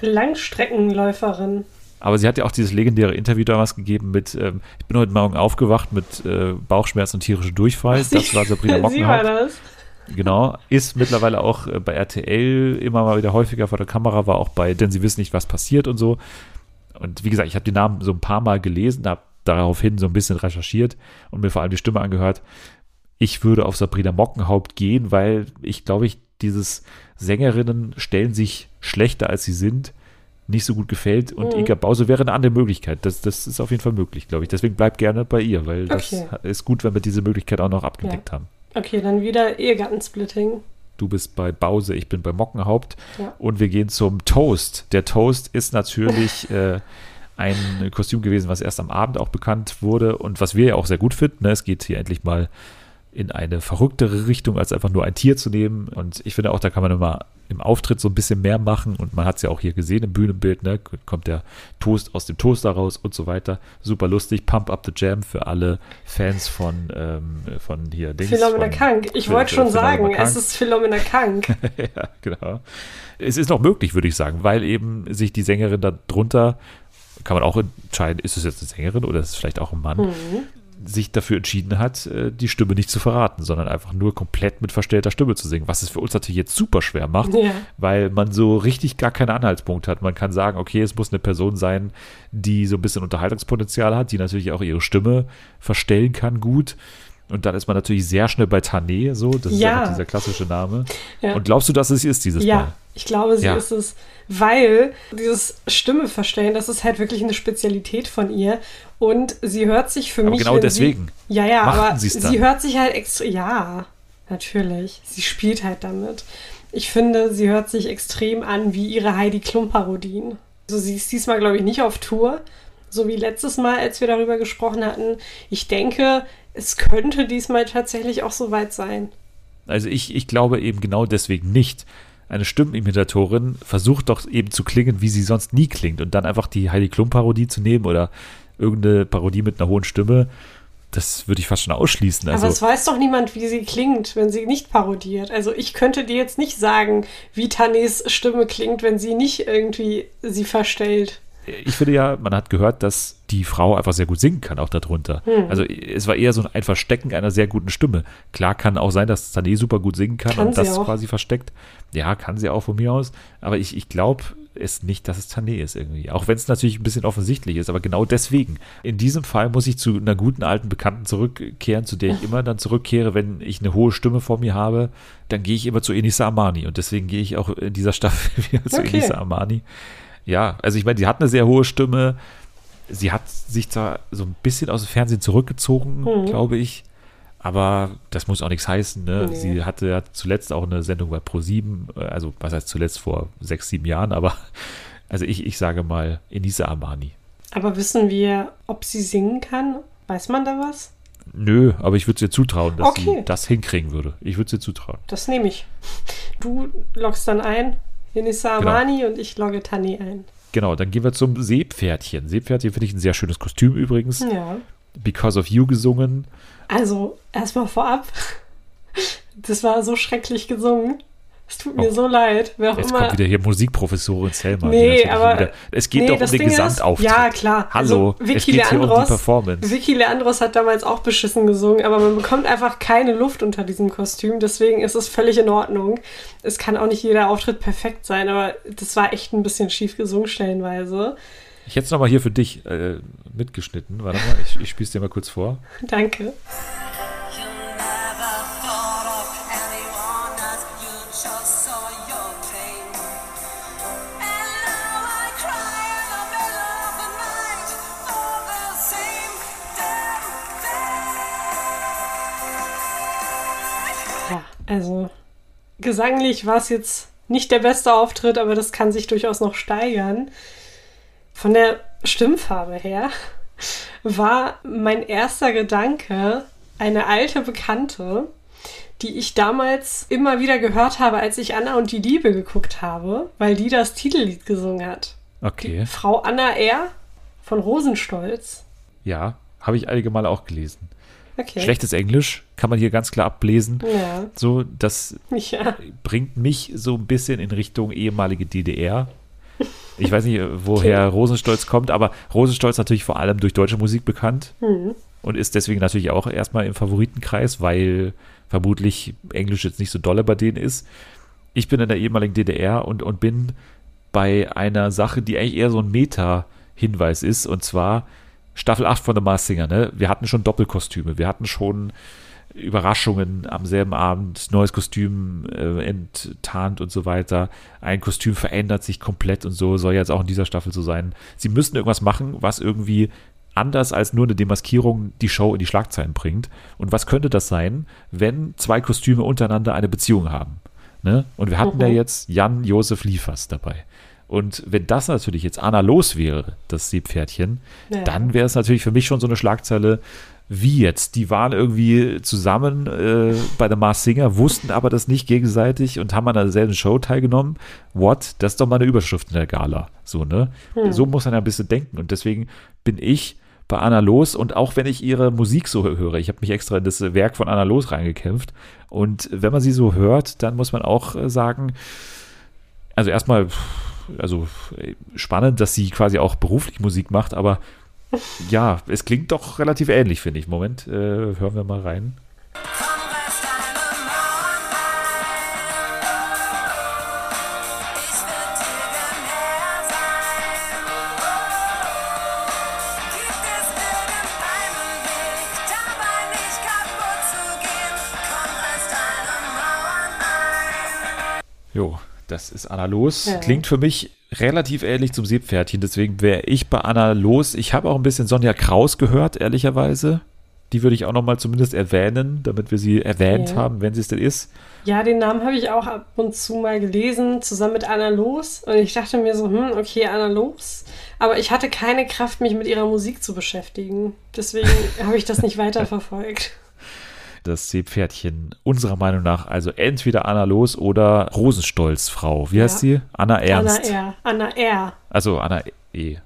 Langstreckenläuferin. Aber sie hat ja auch dieses legendäre Interview damals gegeben mit, ähm, ich bin heute Morgen aufgewacht mit äh, Bauchschmerzen und tierische Durchfall. Das war Sabrina Mockenhaupt. Sie war das. Genau, ist mittlerweile auch äh, bei RTL immer mal wieder häufiger vor der Kamera, war auch bei, denn sie wissen nicht, was passiert und so. Und wie gesagt, ich habe die Namen so ein paar Mal gelesen, habe daraufhin so ein bisschen recherchiert und mir vor allem die Stimme angehört. Ich würde auf Sabrina Mockenhaupt gehen, weil ich glaube, ich dieses Sängerinnen stellen sich schlechter als sie sind nicht so gut gefällt. Und mhm. Inka Bause wäre eine andere Möglichkeit. Das, das ist auf jeden Fall möglich, glaube ich. Deswegen bleibt gerne bei ihr, weil okay. das ist gut, wenn wir diese Möglichkeit auch noch abgedeckt ja. haben. Okay, dann wieder Ehegattensplitting. Du bist bei Bause, ich bin bei Mockenhaupt. Ja. Und wir gehen zum Toast. Der Toast ist natürlich äh, ein Kostüm gewesen, was erst am Abend auch bekannt wurde und was wir ja auch sehr gut finden. Ne? Es geht hier endlich mal in eine verrücktere Richtung, als einfach nur ein Tier zu nehmen. Und ich finde auch, da kann man immer im Auftritt so ein bisschen mehr machen und man hat es ja auch hier gesehen im Bühnenbild, ne? kommt der Toast aus dem Toaster raus und so weiter. Super lustig, Pump Up the Jam für alle Fans von, ähm, von hier Dings. Philomena Kank, ich wollte schon sagen, es ist Philomena Kank. ja, genau. Es ist noch möglich, würde ich sagen, weil eben sich die Sängerin da drunter kann man auch entscheiden, ist es jetzt eine Sängerin oder ist es vielleicht auch ein Mann, mhm sich dafür entschieden hat, äh, die Stimme nicht zu verraten, sondern einfach nur komplett mit verstellter Stimme zu singen, was es für uns natürlich jetzt super schwer macht, ja. weil man so richtig gar keinen Anhaltspunkt hat. Man kann sagen, okay, es muss eine Person sein, die so ein bisschen Unterhaltungspotenzial hat, die natürlich auch ihre Stimme verstellen kann gut. Und dann ist man natürlich sehr schnell bei Tané, so, das ja. ist ja dieser klassische Name. Ja. Und glaubst du, dass es sie ist dieses ja, Mal? Ja, ich glaube, sie ist es, weil dieses Stimme verstellen, das ist halt wirklich eine Spezialität von ihr. Und sie hört sich für aber mich. Genau deswegen. Sie, ja, ja, aber sie hört sich halt extra. Ja, natürlich. Sie spielt halt damit. Ich finde, sie hört sich extrem an wie ihre Heidi Klum-Parodien. Also sie ist diesmal, glaube ich, nicht auf Tour, so wie letztes Mal, als wir darüber gesprochen hatten. Ich denke, es könnte diesmal tatsächlich auch so weit sein. Also ich, ich glaube eben genau deswegen nicht. Eine Stimmenimitatorin versucht doch eben zu klingen, wie sie sonst nie klingt und dann einfach die Heidi Klum-Parodie zu nehmen oder irgendeine Parodie mit einer hohen Stimme, das würde ich fast schon ausschließen. Also, Aber es weiß doch niemand, wie sie klingt, wenn sie nicht parodiert. Also ich könnte dir jetzt nicht sagen, wie Tannis Stimme klingt, wenn sie nicht irgendwie sie verstellt. Ich finde ja, man hat gehört, dass die Frau einfach sehr gut singen kann, auch darunter. Hm. Also es war eher so ein Verstecken einer sehr guten Stimme. Klar kann auch sein, dass Tané super gut singen kann, kann und das auch. quasi versteckt. Ja, kann sie auch von mir aus. Aber ich, ich glaube, ist nicht, dass es Tané ist irgendwie. Auch wenn es natürlich ein bisschen offensichtlich ist, aber genau deswegen. In diesem Fall muss ich zu einer guten alten Bekannten zurückkehren, zu der ich immer dann zurückkehre, wenn ich eine hohe Stimme vor mir habe. Dann gehe ich immer zu Enisa Amani und deswegen gehe ich auch in dieser Staffel wieder zu okay. Enisa Amani. Ja, also ich meine, die hat eine sehr hohe Stimme. Sie hat sich zwar so ein bisschen aus dem Fernsehen zurückgezogen, mhm. glaube ich. Aber das muss auch nichts heißen. Ne? Nee. Sie hatte ja zuletzt auch eine Sendung bei Pro7, äh, also was heißt zuletzt vor sechs, sieben Jahren, aber also ich, ich sage mal Enisa Armani. Aber wissen wir, ob sie singen kann? Weiß man da was? Nö, aber ich würde es ihr zutrauen, dass okay. sie das hinkriegen würde. Ich würde es ihr zutrauen. Das nehme ich. Du loggst dann ein, Enisa genau. Armani genau. und ich logge Tani ein. Genau, dann gehen wir zum Seepferdchen. Seepferdchen finde ich ein sehr schönes Kostüm übrigens. Ja. Because of You gesungen. Also, erstmal vorab, das war so schrecklich gesungen. Es tut mir oh. so leid. Wer Jetzt immer. kommt wieder hier Musikprofessorin Selma. Nee, aber. Wieder, es geht nee, doch um den Gesamtauftritt. Ist, ja, klar. Hallo, also, Vicky es geht Leandros, hier um die Performance. Vicky Leandros hat damals auch beschissen gesungen, aber man bekommt einfach keine Luft unter diesem Kostüm. Deswegen ist es völlig in Ordnung. Es kann auch nicht jeder Auftritt perfekt sein, aber das war echt ein bisschen schief gesungen stellenweise. Ich hätte es nochmal hier für dich äh, mitgeschnitten. Warte mal, ich, ich spiele es dir mal kurz vor. Danke. Also gesanglich war es jetzt nicht der beste Auftritt, aber das kann sich durchaus noch steigern. Von der Stimmfarbe her war mein erster Gedanke eine alte Bekannte, die ich damals immer wieder gehört habe, als ich Anna und die Liebe geguckt habe, weil die das Titellied gesungen hat. Okay. Die Frau Anna R. von Rosenstolz. Ja, habe ich einige Male auch gelesen. Okay. Schlechtes Englisch kann man hier ganz klar ablesen. Ja. So, das ja. bringt mich so ein bisschen in Richtung ehemalige DDR. Ich weiß nicht, woher okay. Rosenstolz kommt, aber Rosenstolz natürlich vor allem durch deutsche Musik bekannt mhm. und ist deswegen natürlich auch erstmal im Favoritenkreis, weil vermutlich Englisch jetzt nicht so dolle bei denen ist. Ich bin in der ehemaligen DDR und, und bin bei einer Sache, die eigentlich eher so ein Meta-Hinweis ist, und zwar Staffel 8 von The Mars Singer. Ne? Wir hatten schon Doppelkostüme, wir hatten schon Überraschungen am selben Abend, neues Kostüm äh, enttarnt und so weiter. Ein Kostüm verändert sich komplett und so soll jetzt auch in dieser Staffel so sein. Sie müssen irgendwas machen, was irgendwie anders als nur eine Demaskierung die Show in die Schlagzeilen bringt. Und was könnte das sein, wenn zwei Kostüme untereinander eine Beziehung haben? Ne? Und wir hatten mhm. ja jetzt Jan Josef Liefers dabei. Und wenn das natürlich jetzt Anna los wäre, das Seepferdchen, ja. dann wäre es natürlich für mich schon so eine Schlagzeile, wie jetzt? Die waren irgendwie zusammen äh, bei der Mars Singer, wussten aber das nicht gegenseitig und haben an derselben Show teilgenommen. What? Das ist doch mal eine Überschrift in der Gala. So, ne? Hm. So muss man ja ein bisschen denken. Und deswegen bin ich bei Anna Los und auch wenn ich ihre Musik so höre, ich habe mich extra in das Werk von Anna Los reingekämpft und wenn man sie so hört, dann muss man auch äh, sagen, also erstmal, also spannend, dass sie quasi auch beruflich Musik macht, aber ja, es klingt doch relativ ähnlich, finde ich. Moment, äh, hören wir mal rein. Jo, das ist Anna Los. Ja. Klingt für mich relativ ähnlich zum Seepferdchen, deswegen wäre ich bei Anna Los. Ich habe auch ein bisschen Sonja Kraus gehört, ehrlicherweise. Die würde ich auch nochmal zumindest erwähnen, damit wir sie erwähnt ja. haben, wenn sie es denn ist. Ja, den Namen habe ich auch ab und zu mal gelesen, zusammen mit Anna Los. Und ich dachte mir so, hm, okay, Anna Los. Aber ich hatte keine Kraft, mich mit ihrer Musik zu beschäftigen. Deswegen habe ich das nicht weiterverfolgt das Seepferdchen unserer Meinung nach also entweder Anna Los oder Rosenstolz-Frau. Wie ja. heißt sie? Anna Ernst. Anna R. Anna R. Also Anna E.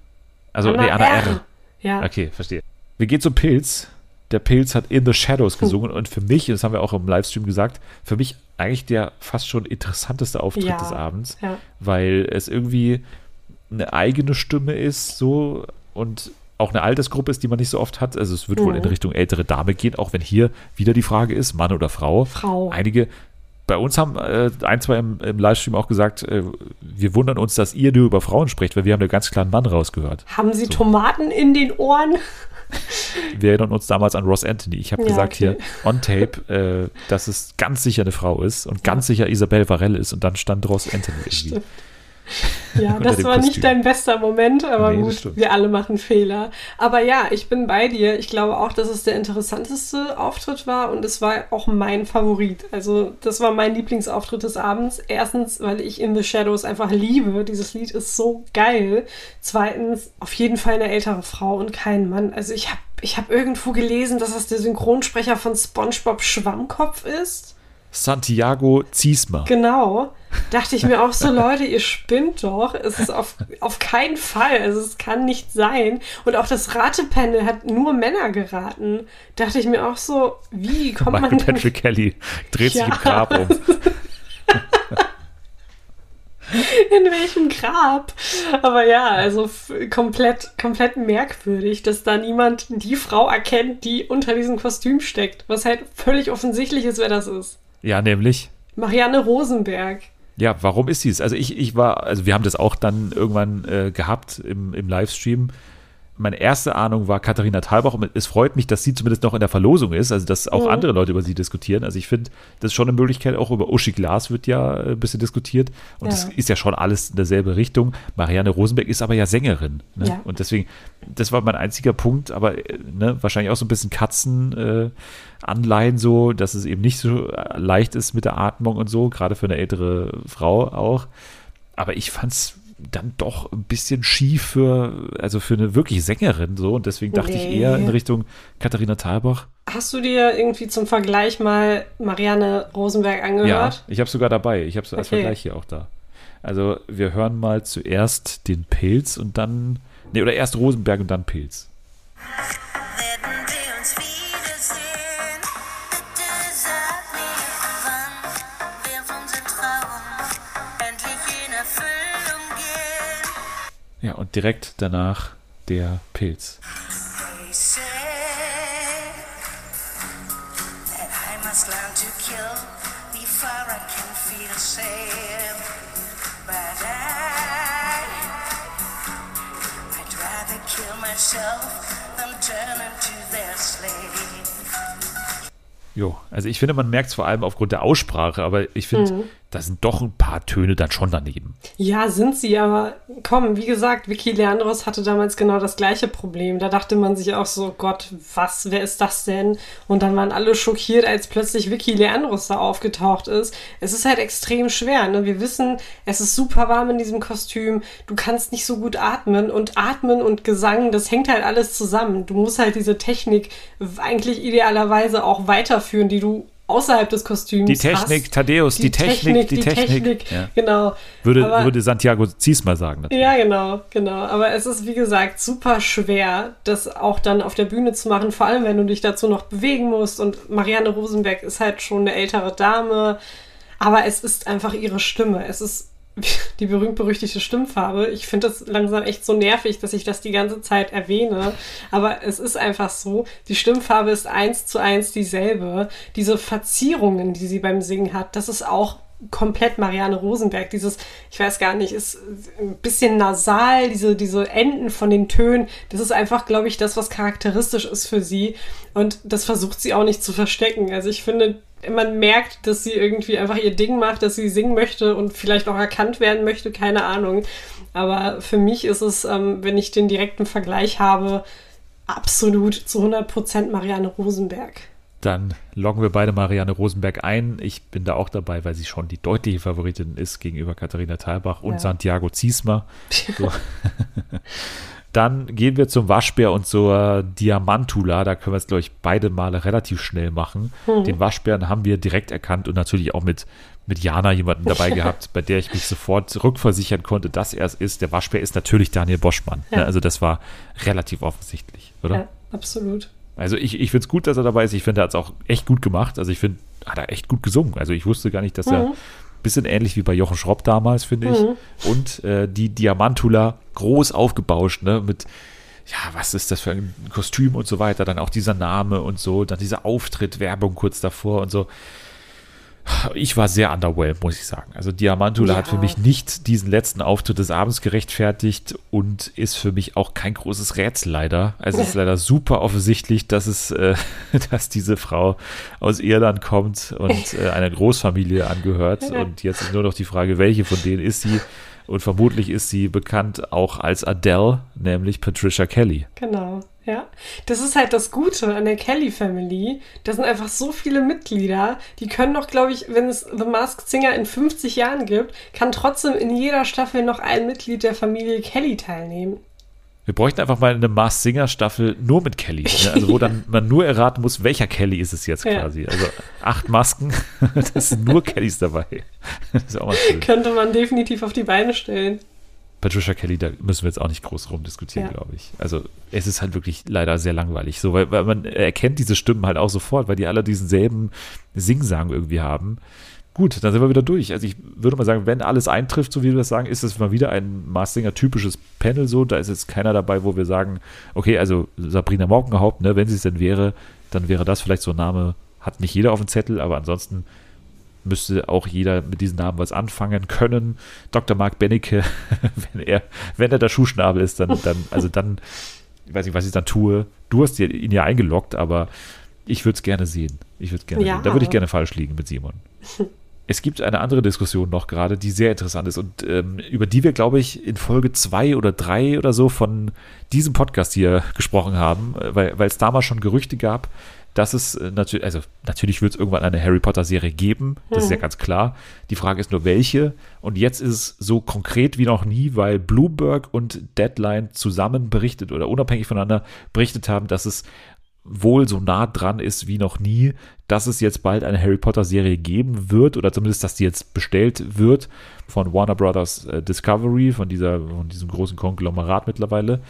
Also, Anna nee, Anna R. R. Ja. Okay, verstehe. Wir gehen zum Pilz. Der Pilz hat In the Shadows hm. gesungen hm. und für mich, das haben wir auch im Livestream gesagt, für mich eigentlich der fast schon interessanteste Auftritt ja. des Abends, ja. weil es irgendwie eine eigene Stimme ist, so und auch eine Altersgruppe ist, die man nicht so oft hat. Also es wird mhm. wohl in Richtung ältere Dame gehen, auch wenn hier wieder die Frage ist, Mann oder Frau. Frau. Einige bei uns haben äh, ein, zwei im, im, Livestream auch gesagt, äh, wir wundern uns, dass ihr nur über Frauen spricht, weil wir haben da ganz klar einen Mann rausgehört. Haben Sie so. Tomaten in den Ohren? Wir erinnern uns damals an Ross Anthony. Ich habe ja, gesagt okay. hier on tape, äh, dass es ganz sicher eine Frau ist und ja. ganz sicher Isabelle Varell ist und dann stand Ross Anthony irgendwie. Stimmt. Ja, das war Kostüm. nicht dein bester Moment, aber nee, gut, wir alle machen Fehler. Aber ja, ich bin bei dir. Ich glaube auch, dass es der interessanteste Auftritt war und es war auch mein Favorit. Also, das war mein Lieblingsauftritt des Abends. Erstens, weil ich In the Shadows einfach liebe. Dieses Lied ist so geil. Zweitens, auf jeden Fall eine ältere Frau und kein Mann. Also, ich habe ich hab irgendwo gelesen, dass das der Synchronsprecher von SpongeBob Schwammkopf ist. Santiago Ziesmer. Genau. Dachte ich mir auch so, Leute, ihr spinnt doch. Es ist auf, auf keinen Fall. Also es kann nicht sein. Und auch das Ratepanel hat nur Männer geraten. Dachte ich mir auch so, wie kommt Michael man. Patrick Kelly dreht ja. sich im Grab um. In welchem Grab? Aber ja, also komplett, komplett merkwürdig, dass da niemand die Frau erkennt, die unter diesem Kostüm steckt. Was halt völlig offensichtlich ist, wer das ist. Ja, nämlich. Marianne Rosenberg. Ja, warum ist sie es? Also ich, ich war, also wir haben das auch dann irgendwann äh, gehabt im, im Livestream meine erste Ahnung war Katharina Thalbach und es freut mich, dass sie zumindest noch in der Verlosung ist, also dass auch mhm. andere Leute über sie diskutieren. Also ich finde, das ist schon eine Möglichkeit, auch über Uschi Glas wird ja äh, ein bisschen diskutiert und ja. das ist ja schon alles in derselbe Richtung. Marianne Rosenberg ist aber ja Sängerin ne? ja. und deswegen, das war mein einziger Punkt, aber äh, ne, wahrscheinlich auch so ein bisschen Katzenanleihen äh, so, dass es eben nicht so leicht ist mit der Atmung und so, gerade für eine ältere Frau auch. Aber ich fand es dann doch ein bisschen schief für, also für eine wirklich Sängerin so. Und deswegen dachte nee. ich eher in Richtung Katharina Thalbach. Hast du dir irgendwie zum Vergleich mal Marianne Rosenberg angehört? Ja, ich habe sogar dabei. Ich habe es als okay. Vergleich hier auch da. Also wir hören mal zuerst den Pilz und dann, nee, oder erst Rosenberg und dann Pilz. Ja, und direkt danach der Pilz. Jo, also ich finde, man merkt es vor allem aufgrund der Aussprache, aber ich finde, mhm. Da sind doch ein paar Töne dann schon daneben. Ja, sind sie, aber komm, wie gesagt, Vicky Leandros hatte damals genau das gleiche Problem. Da dachte man sich auch so, Gott, was, wer ist das denn? Und dann waren alle schockiert, als plötzlich Vicky Leandros da aufgetaucht ist. Es ist halt extrem schwer. Ne? Wir wissen, es ist super warm in diesem Kostüm. Du kannst nicht so gut atmen und atmen und Gesang, das hängt halt alles zusammen. Du musst halt diese Technik eigentlich idealerweise auch weiterführen, die du außerhalb des Kostüms. Die Technik, hast. Thaddeus, die, die Technik, die, die Technik. Technik ja. Genau. Würde, aber, würde Santiago Ziesmer sagen. Natürlich. Ja, genau, genau. Aber es ist, wie gesagt, super schwer, das auch dann auf der Bühne zu machen, vor allem wenn du dich dazu noch bewegen musst. Und Marianne Rosenberg ist halt schon eine ältere Dame. Aber es ist einfach ihre Stimme. Es ist die berühmt-berüchtigte Stimmfarbe. Ich finde das langsam echt so nervig, dass ich das die ganze Zeit erwähne. Aber es ist einfach so. Die Stimmfarbe ist eins zu eins dieselbe. Diese Verzierungen, die sie beim Singen hat, das ist auch komplett Marianne Rosenberg. Dieses, ich weiß gar nicht, ist ein bisschen nasal, diese, diese Enden von den Tönen. Das ist einfach, glaube ich, das, was charakteristisch ist für sie. Und das versucht sie auch nicht zu verstecken. Also ich finde, man merkt, dass sie irgendwie einfach ihr Ding macht, dass sie singen möchte und vielleicht auch erkannt werden möchte, keine Ahnung. Aber für mich ist es, ähm, wenn ich den direkten Vergleich habe, absolut zu 100% Marianne Rosenberg. Dann loggen wir beide Marianne Rosenberg ein. Ich bin da auch dabei, weil sie schon die deutliche Favoritin ist gegenüber Katharina Thalbach und ja. Santiago Ziesmer. So. Dann gehen wir zum Waschbär und zur Diamantula. Da können wir es, glaube ich, beide Male relativ schnell machen. Mhm. Den Waschbären haben wir direkt erkannt und natürlich auch mit, mit Jana jemanden dabei gehabt, bei der ich mich sofort rückversichern konnte, dass er es ist. Der Waschbär ist natürlich Daniel Boschmann. Ja. Also das war relativ offensichtlich, oder? Ja, absolut. Also ich, ich finde es gut, dass er dabei ist. Ich finde, er hat es auch echt gut gemacht. Also ich finde, hat er echt gut gesungen. Also ich wusste gar nicht, dass mhm. er bisschen ähnlich wie bei Jochen Schropp damals, finde ich. Mhm. Und äh, die Diamantula groß aufgebauscht, ne, mit ja, was ist das für ein Kostüm und so weiter, dann auch dieser Name und so, dann dieser Auftritt, Werbung kurz davor und so ich war sehr underwhelmed, muss ich sagen. Also Diamantula ja. hat für mich nicht diesen letzten Auftritt des Abends gerechtfertigt und ist für mich auch kein großes Rätsel leider. Also es ist leider super offensichtlich, dass es, äh, dass diese Frau aus Irland kommt und äh, einer Großfamilie angehört. Und jetzt ist nur noch die Frage, welche von denen ist sie? Und vermutlich ist sie bekannt auch als Adele, nämlich Patricia Kelly. Genau. Ja, das ist halt das Gute an der Kelly Family. Da sind einfach so viele Mitglieder, die können noch, glaube ich, wenn es The Masked Singer in 50 Jahren gibt, kann trotzdem in jeder Staffel noch ein Mitglied der Familie Kelly teilnehmen. Wir bräuchten einfach mal eine Mars Singer Staffel nur mit Kelly. Ne? Also wo dann man nur erraten muss, welcher Kelly ist es jetzt quasi. Ja. Also acht Masken, das sind nur Kellys dabei. Das ist auch mal schön. Könnte man definitiv auf die Beine stellen. Patricia Kelly, da müssen wir jetzt auch nicht groß rumdiskutieren, ja. glaube ich. Also es ist halt wirklich leider sehr langweilig, so, weil, weil man erkennt diese Stimmen halt auch sofort, weil die alle diesen selben Singsang irgendwie haben. Gut, dann sind wir wieder durch. Also ich würde mal sagen, wenn alles eintrifft, so wie wir das sagen, ist es mal wieder ein Marstinger typisches Panel so. Da ist jetzt keiner dabei, wo wir sagen, okay, also Sabrina Morgenhaupt, ne, wenn sie es denn wäre, dann wäre das vielleicht so ein Name, hat nicht jeder auf dem Zettel, aber ansonsten müsste auch jeder mit diesen Namen was anfangen können. Dr. Mark Bennecke, wenn er, wenn er der Schuhschnabel ist, dann, dann, also dann, ich weiß nicht, was ich dann tue. Du hast ihn ja eingeloggt, aber ich würde es gerne sehen. Ich würde gerne ja. sehen. Da würde ich gerne falsch liegen mit Simon. es gibt eine andere Diskussion noch gerade, die sehr interessant ist und ähm, über die wir, glaube ich, in Folge zwei oder drei oder so von diesem Podcast hier gesprochen haben, äh, weil es damals schon Gerüchte gab, dass es äh, natürlich, also natürlich wird es irgendwann eine Harry Potter Serie geben, das mhm. ist ja mhm. ganz klar. Die Frage ist nur welche. Und jetzt ist es so konkret wie noch nie, weil Bloomberg und Deadline zusammen berichtet oder unabhängig voneinander berichtet haben, dass es wohl so nah dran ist wie noch nie, dass es jetzt bald eine Harry Potter Serie geben wird oder zumindest, dass die jetzt bestellt wird von Warner Brothers äh, Discovery, von dieser, von diesem großen Konglomerat mittlerweile,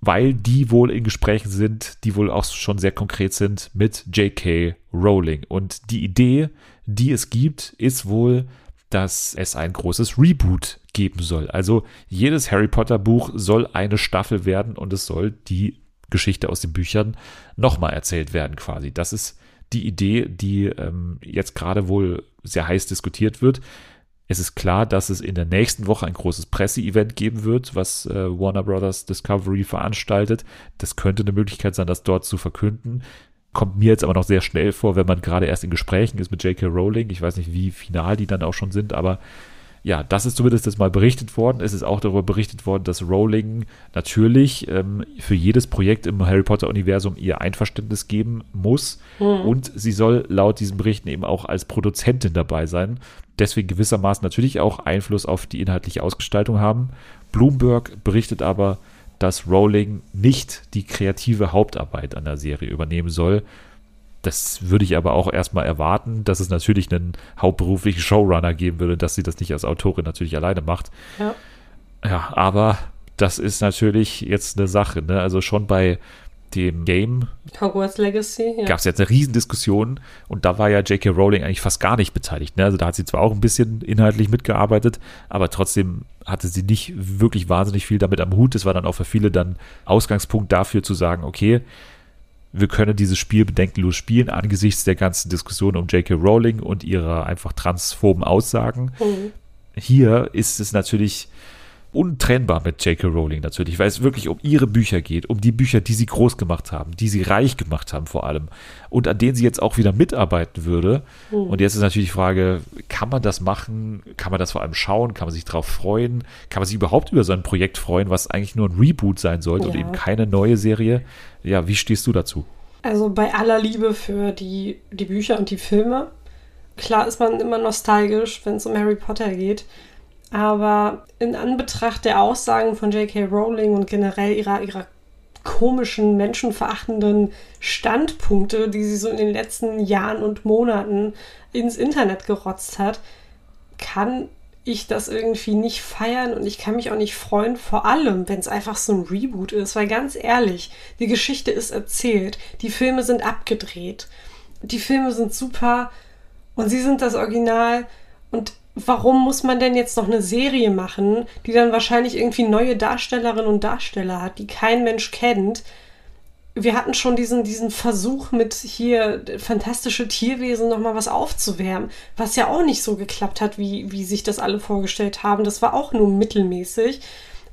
weil die wohl in Gesprächen sind, die wohl auch schon sehr konkret sind mit J.K. Rowling. Und die Idee, die es gibt, ist wohl, dass es ein großes Reboot geben soll. Also jedes Harry Potter Buch soll eine Staffel werden und es soll die Geschichte aus den Büchern nochmal erzählt werden quasi. Das ist die Idee, die ähm, jetzt gerade wohl sehr heiß diskutiert wird. Es ist klar, dass es in der nächsten Woche ein großes Presseevent geben wird, was äh, Warner Brothers Discovery veranstaltet. Das könnte eine Möglichkeit sein, das dort zu verkünden. kommt mir jetzt aber noch sehr schnell vor, wenn man gerade erst in Gesprächen ist mit J.K. Rowling. Ich weiß nicht, wie final die dann auch schon sind, aber ja, das ist zumindest jetzt mal berichtet worden. Es ist auch darüber berichtet worden, dass Rowling natürlich ähm, für jedes Projekt im Harry Potter-Universum ihr Einverständnis geben muss. Mhm. Und sie soll laut diesen Berichten eben auch als Produzentin dabei sein. Deswegen gewissermaßen natürlich auch Einfluss auf die inhaltliche Ausgestaltung haben. Bloomberg berichtet aber, dass Rowling nicht die kreative Hauptarbeit an der Serie übernehmen soll, das würde ich aber auch erstmal erwarten, dass es natürlich einen hauptberuflichen Showrunner geben würde, dass sie das nicht als Autorin natürlich alleine macht. Ja, ja aber das ist natürlich jetzt eine Sache. Ne? Also schon bei dem Game Hogwarts Legacy ja. gab es jetzt eine Riesendiskussion und da war ja J.K. Rowling eigentlich fast gar nicht beteiligt. Ne? Also da hat sie zwar auch ein bisschen inhaltlich mitgearbeitet, aber trotzdem hatte sie nicht wirklich wahnsinnig viel damit am Hut. Das war dann auch für viele dann Ausgangspunkt dafür zu sagen, okay, wir können dieses Spiel bedenkenlos spielen angesichts der ganzen Diskussion um J.K. Rowling und ihrer einfach transphoben Aussagen. Mhm. Hier ist es natürlich untrennbar mit J.K. Rowling natürlich, weil es wirklich um ihre Bücher geht, um die Bücher, die sie groß gemacht haben, die sie reich gemacht haben vor allem und an denen sie jetzt auch wieder mitarbeiten würde. Mhm. Und jetzt ist natürlich die Frage, kann man das machen? Kann man das vor allem schauen? Kann man sich darauf freuen? Kann man sich überhaupt über so ein Projekt freuen, was eigentlich nur ein Reboot sein sollte ja. und eben keine neue Serie? Ja, wie stehst du dazu? Also bei aller Liebe für die, die Bücher und die Filme. Klar ist man immer nostalgisch, wenn es um Harry Potter geht. Aber in Anbetracht der Aussagen von J.K. Rowling und generell ihrer, ihrer komischen, menschenverachtenden Standpunkte, die sie so in den letzten Jahren und Monaten ins Internet gerotzt hat, kann ich das irgendwie nicht feiern und ich kann mich auch nicht freuen, vor allem, wenn es einfach so ein Reboot ist, weil ganz ehrlich, die Geschichte ist erzählt, die Filme sind abgedreht, die Filme sind super und sie sind das Original und warum muss man denn jetzt noch eine Serie machen, die dann wahrscheinlich irgendwie neue Darstellerinnen und Darsteller hat, die kein Mensch kennt? Wir hatten schon diesen, diesen Versuch mit hier fantastische Tierwesen nochmal was aufzuwärmen, was ja auch nicht so geklappt hat, wie, wie sich das alle vorgestellt haben. Das war auch nur mittelmäßig.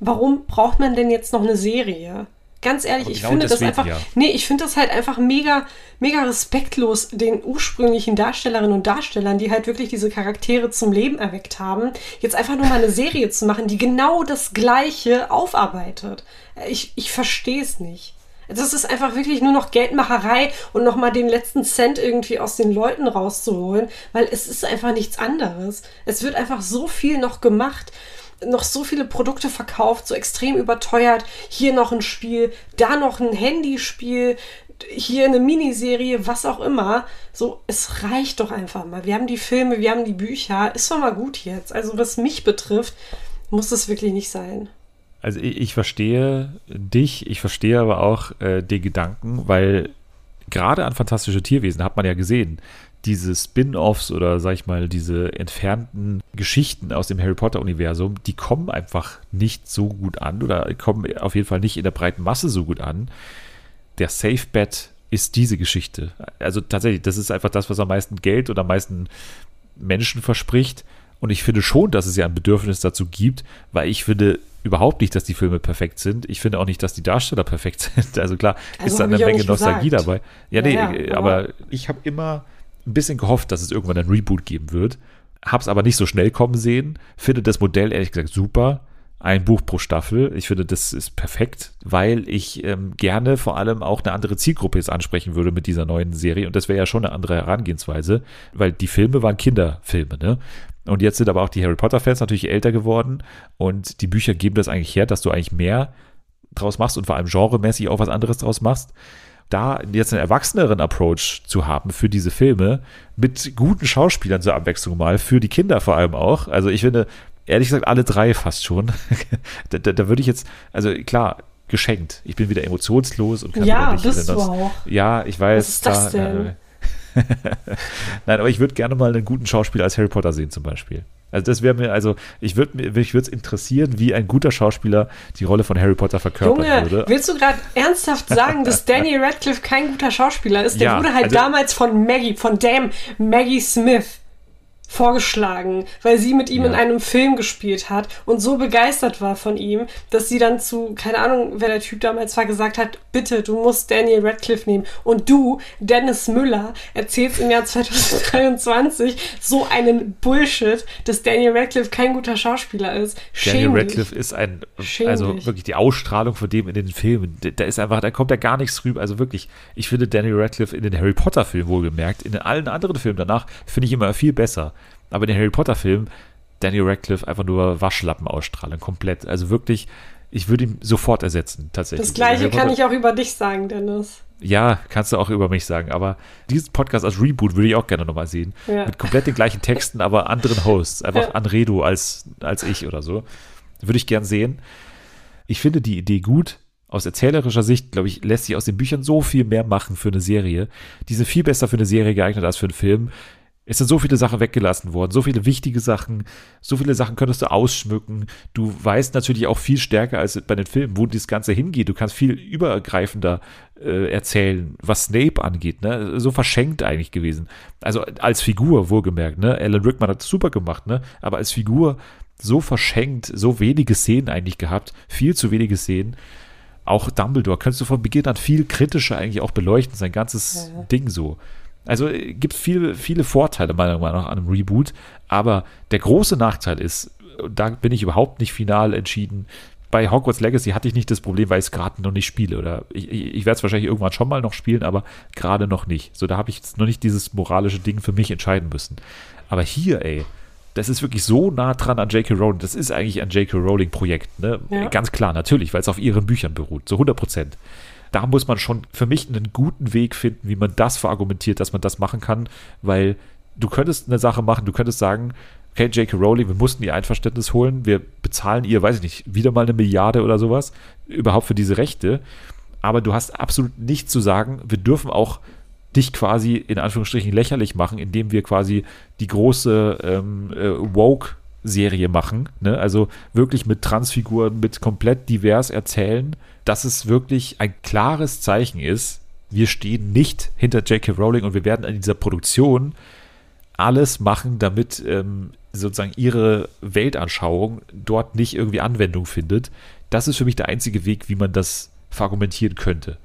Warum braucht man denn jetzt noch eine Serie? Ganz ehrlich, ich genau finde das einfach. Ja. Nee, ich finde das halt einfach mega, mega respektlos den ursprünglichen Darstellerinnen und Darstellern, die halt wirklich diese Charaktere zum Leben erweckt haben, jetzt einfach nur mal eine Serie zu machen, die genau das Gleiche aufarbeitet. Ich, ich verstehe es nicht. Das ist einfach wirklich nur noch Geldmacherei und nochmal den letzten Cent irgendwie aus den Leuten rauszuholen, weil es ist einfach nichts anderes. Es wird einfach so viel noch gemacht noch so viele Produkte verkauft, so extrem überteuert. Hier noch ein Spiel, da noch ein Handyspiel, hier eine Miniserie, was auch immer. So, es reicht doch einfach mal. Wir haben die Filme, wir haben die Bücher. Ist doch mal gut jetzt. Also, was mich betrifft, muss es wirklich nicht sein. Also, ich, ich verstehe dich, ich verstehe aber auch äh, den Gedanken, weil gerade an fantastische Tierwesen hat man ja gesehen, diese Spin-offs oder sag ich mal, diese entfernten Geschichten aus dem Harry Potter-Universum, die kommen einfach nicht so gut an oder kommen auf jeden Fall nicht in der breiten Masse so gut an. Der Safe Bet ist diese Geschichte. Also tatsächlich, das ist einfach das, was am meisten Geld oder am meisten Menschen verspricht. Und ich finde schon, dass es ja ein Bedürfnis dazu gibt, weil ich finde überhaupt nicht, dass die Filme perfekt sind. Ich finde auch nicht, dass die Darsteller perfekt sind. Also klar, also ist da eine Menge Nostalgie gesagt. dabei. Ja, nee, ja, ja, aber ich habe immer ein bisschen gehofft, dass es irgendwann ein Reboot geben wird. Hab's aber nicht so schnell kommen sehen. Finde das Modell ehrlich gesagt super. Ein Buch pro Staffel. Ich finde, das ist perfekt, weil ich ähm, gerne vor allem auch eine andere Zielgruppe jetzt ansprechen würde mit dieser neuen Serie. Und das wäre ja schon eine andere Herangehensweise, weil die Filme waren Kinderfilme, ne? Und jetzt sind aber auch die Harry Potter-Fans natürlich älter geworden und die Bücher geben das eigentlich her, dass du eigentlich mehr draus machst und vor allem genremäßig auch was anderes draus machst da jetzt einen erwachseneren Approach zu haben für diese Filme mit guten Schauspielern zur Abwechslung mal, für die Kinder vor allem auch. Also ich finde, ehrlich gesagt, alle drei fast schon. da, da, da würde ich jetzt, also klar, geschenkt. Ich bin wieder emotionslos und kann ja, nicht bist du auch. Ja, ich weiß. Was ist das da, denn? Nein, aber ich würde gerne mal einen guten Schauspieler als Harry Potter sehen, zum Beispiel. Also das wäre mir, also ich würde mich würde es interessieren, wie ein guter Schauspieler die Rolle von Harry Potter verkörpern Junge, würde. Willst du gerade ernsthaft sagen, dass Danny Radcliffe kein guter Schauspieler ist? Der ja, wurde halt also, damals von Maggie, von Dame Maggie Smith vorgeschlagen, weil sie mit ihm Ja. in einem Film gespielt hat und so begeistert war von ihm, dass sie dann zu, keine Ahnung, wer der Typ damals war, gesagt hat, bitte, du musst Daniel Radcliffe nehmen. Und du, Dennis Müller, erzählst im Jahr 2023 so einen Bullshit, dass Daniel Radcliffe kein guter Schauspieler ist. Daniel. Radcliffe ist ein, also dich. wirklich die Ausstrahlung von dem in den Filmen, da- ist einfach, da kommt ja gar nichts rüber. Also wirklich, ich finde Daniel Radcliffe in den Harry Potter Filmen wohlgemerkt, in allen anderen Filmen danach finde ich immer viel besser. Aber in den Harry Potter Filmen, Daniel Radcliffe einfach nur Waschlappen ausstrahlen, komplett. Also wirklich, ich würde ihn sofort ersetzen, tatsächlich. Das gleiche Harry kann ich auch über dich sagen, Dennis. Ja, kannst du auch über mich sagen, aber diesen Podcast als Reboot würde ich auch gerne nochmal sehen. Ja. Mit komplett den gleichen Texten, aber anderen Hosts. Einfach Ja. Anredo als, als ich oder so. Würde ich gern sehen. Ich finde die Idee gut. Aus erzählerischer Sicht, glaube ich, lässt sich aus den Büchern so viel mehr machen für eine Serie. Die sind viel besser für eine Serie geeignet als für einen Film. Es sind so viele Sachen weggelassen worden, so viele wichtige Sachen, so viele Sachen könntest du ausschmücken. Du weißt natürlich auch viel stärker als bei den Filmen, wo das Ganze hingeht. Du kannst viel übergreifender äh, erzählen, was Snape angeht. Ne? So verschenkt eigentlich gewesen. Also als Figur, wohlgemerkt. Ne? Alan Rickman hat es super gemacht, ne? aber als Figur so verschenkt, so wenige Szenen eigentlich gehabt, viel zu wenige Szenen. Auch Dumbledore könntest du von Beginn an viel kritischer eigentlich auch beleuchten, sein ganzes Ja. Ding so. Also äh, gibt viele, viele Vorteile meiner Meinung nach an einem Reboot, aber der große Nachteil ist, und da bin ich überhaupt nicht final entschieden. Bei Hogwarts Legacy hatte ich nicht das Problem, weil ich es gerade noch nicht spiele. Oder ich, ich, ich werde es wahrscheinlich irgendwann schon mal noch spielen, aber gerade noch nicht. So, da habe ich jetzt noch nicht dieses moralische Ding für mich entscheiden müssen. Aber hier, ey, das ist wirklich so nah dran an J.K. Rowling. Das ist eigentlich ein J.K. Rowling-Projekt, ne? Ja. Ganz klar, natürlich, weil es auf ihren Büchern beruht, so 100 Prozent. Da muss man schon für mich einen guten Weg finden, wie man das verargumentiert, dass man das machen kann, weil du könntest eine Sache machen, du könntest sagen, okay, J.K. Rowling, wir mussten ihr Einverständnis holen, wir bezahlen ihr, weiß ich nicht, wieder mal eine Milliarde oder sowas, überhaupt für diese Rechte, aber du hast absolut nichts zu sagen, wir dürfen auch dich quasi in Anführungsstrichen lächerlich machen, indem wir quasi die große ähm, äh, Woke-Serie machen. Ne? Also wirklich mit Transfiguren, mit komplett divers erzählen, dass es wirklich ein klares Zeichen ist, wir stehen nicht hinter J.K. Rowling und wir werden in dieser Produktion alles machen, damit ähm, sozusagen ihre Weltanschauung dort nicht irgendwie Anwendung findet. Das ist für mich der einzige Weg, wie man das verargumentieren könnte.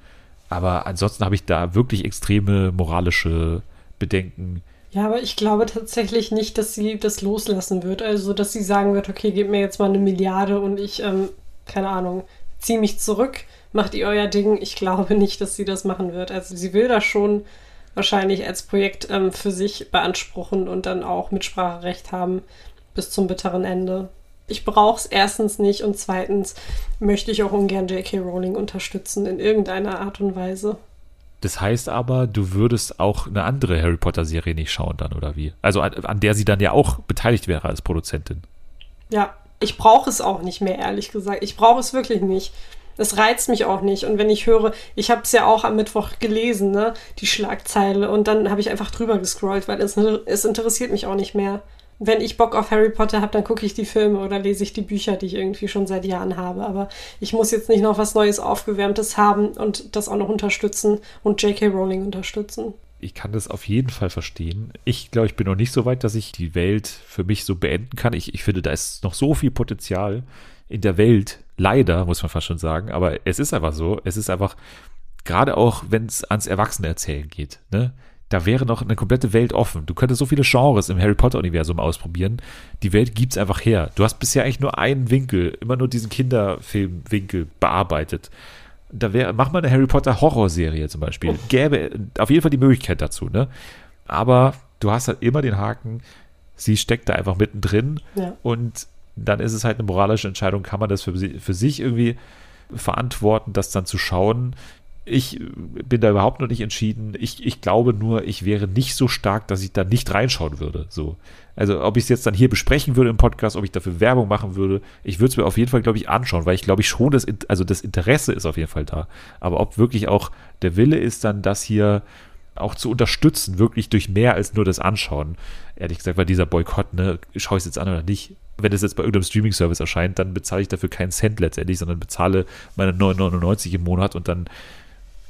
Aber ansonsten habe ich da wirklich extreme moralische Bedenken. Ja, aber ich glaube tatsächlich nicht, dass sie das loslassen wird. Also, dass sie sagen wird, okay, gebt mir jetzt mal eine Milliarde und ich, ähm, keine Ahnung, ziehe mich zurück, macht ihr euer Ding. Ich glaube nicht, dass sie das machen wird. Also, sie will das schon wahrscheinlich als Projekt ähm, für sich beanspruchen und dann auch Mitspracherecht haben bis zum bitteren Ende. Ich brauche es erstens nicht und zweitens möchte ich auch ungern J.K. Rowling unterstützen in irgendeiner Art und Weise. Das heißt aber, du würdest auch eine andere Harry Potter-Serie nicht schauen dann, oder wie? Also an, an der sie dann ja auch beteiligt wäre als Produzentin. Ja, ich brauche es auch nicht mehr, ehrlich gesagt. Ich brauche es wirklich nicht. Es reizt mich auch nicht. Und wenn ich höre, ich habe es ja auch am Mittwoch gelesen, ne, die Schlagzeile, und dann habe ich einfach drüber gescrollt, weil es, es interessiert mich auch nicht mehr. Wenn ich Bock auf Harry Potter habe, dann gucke ich die Filme oder lese ich die Bücher, die ich irgendwie schon seit Jahren habe. Aber ich muss jetzt nicht noch was Neues, Aufgewärmtes haben und das auch noch unterstützen und J.K. Rowling unterstützen. Ich kann das auf jeden Fall verstehen. Ich glaube, ich bin noch nicht so weit, dass ich die Welt für mich so beenden kann. Ich, ich finde, da ist noch so viel Potenzial in der Welt. Leider, muss man fast schon sagen. Aber es ist einfach so. Es ist einfach, gerade auch, wenn es ans Erwachsenerzählen geht, ne? Da wäre noch eine komplette Welt offen. Du könntest so viele Genres im Harry Potter-Universum ausprobieren. Die Welt gibt's einfach her. Du hast bisher eigentlich nur einen Winkel, immer nur diesen Kinderfilm-Winkel bearbeitet. Da wäre, mach mal eine Harry Potter Horrorserie zum Beispiel. Gäbe auf jeden Fall die Möglichkeit dazu, ne? Aber du hast halt immer den Haken, sie steckt da einfach mittendrin Ja. und dann ist es halt eine moralische Entscheidung, kann man das für, für sich irgendwie verantworten, das dann zu schauen. Ich bin da überhaupt noch nicht entschieden. Ich, ich glaube nur, ich wäre nicht so stark, dass ich da nicht reinschauen würde. So. Also, ob ich es jetzt dann hier besprechen würde im Podcast, ob ich dafür Werbung machen würde, ich würde es mir auf jeden Fall, glaube ich, anschauen, weil ich glaube ich schon, das, also das Interesse ist auf jeden Fall da. Aber ob wirklich auch der Wille ist, dann das hier auch zu unterstützen, wirklich durch mehr als nur das Anschauen. Ehrlich gesagt, weil dieser Boykott, ne, schaue ich es jetzt an oder nicht. Wenn es jetzt bei irgendeinem Streaming-Service erscheint, dann bezahle ich dafür keinen Cent letztendlich, sondern bezahle meine 9,99 im Monat und dann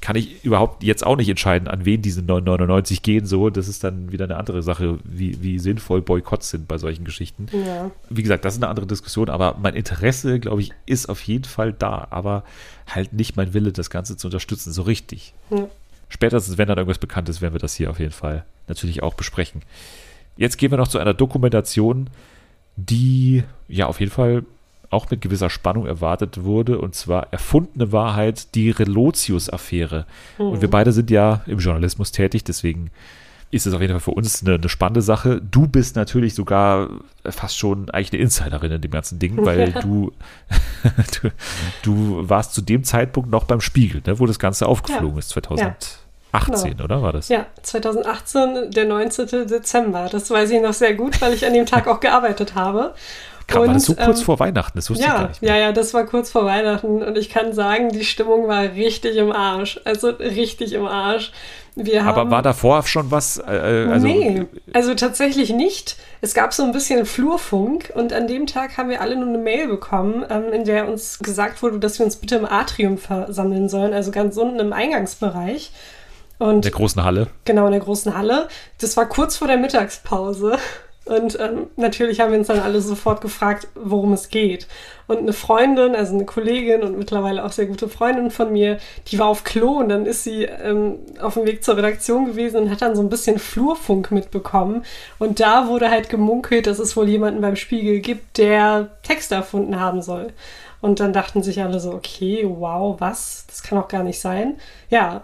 kann ich überhaupt jetzt auch nicht entscheiden, an wen diese 999 gehen. So, das ist dann wieder eine andere Sache, wie, wie sinnvoll Boykotts sind bei solchen Geschichten. Ja. Wie gesagt, das ist eine andere Diskussion, aber mein Interesse, glaube ich, ist auf jeden Fall da, aber halt nicht mein Wille, das Ganze zu unterstützen, so richtig. Ja. Spätestens, wenn dann irgendwas bekannt ist, werden wir das hier auf jeden Fall natürlich auch besprechen. Jetzt gehen wir noch zu einer Dokumentation, die ja auf jeden Fall auch mit gewisser Spannung erwartet wurde, und zwar erfundene Wahrheit, die Relotius-Affäre. Mhm. Und wir mhm. beide sind ja im Journalismus tätig, deswegen ist es auf jeden Fall für uns eine, eine, spannende Sache. Du bist natürlich sogar fast schon eigentlich eine Insiderin in dem ganzen Ding, weil du, du, du, warst zu dem Zeitpunkt noch beim Spiegel, ne, wo das Ganze aufgeflogen ja. ist, 2018, genau. oder war das? Ja, 2018, der 19. Dezember. Das weiß ich noch sehr gut, weil ich an dem Tag auch gearbeitet habe. Kam, war das so kurz ähm, vor Weihnachten? Das wusste ja, ich gar nicht. Mehr. Ja, ja, das war kurz vor Weihnachten und ich kann sagen, die Stimmung war richtig im Arsch. Also richtig im Arsch. Wir Aber war davor schon was? Äh, äh, also, nee, also tatsächlich nicht. Es gab so ein bisschen Flurfunk und an dem Tag haben wir alle nur eine Mail bekommen, ähm, in der uns gesagt wurde, dass wir uns bitte im Atrium versammeln sollen, also ganz unten im Eingangsbereich. Und in der großen Halle. Genau, in der großen Halle. Das war kurz vor der Mittagspause. Und ähm, natürlich haben wir uns dann alle sofort gefragt, worum es geht. Und eine Freundin, also eine Kollegin und mittlerweile auch sehr gute Freundin von mir, die war auf Klo und dann ist sie ähm, auf dem Weg zur Redaktion gewesen und hat dann so ein bisschen Flurfunk mitbekommen. Und da wurde halt gemunkelt, dass es wohl jemanden beim Spiegel gibt, der Texte erfunden haben soll. Und dann dachten sich alle so, okay, wow, was? Das kann auch gar nicht sein. Ja,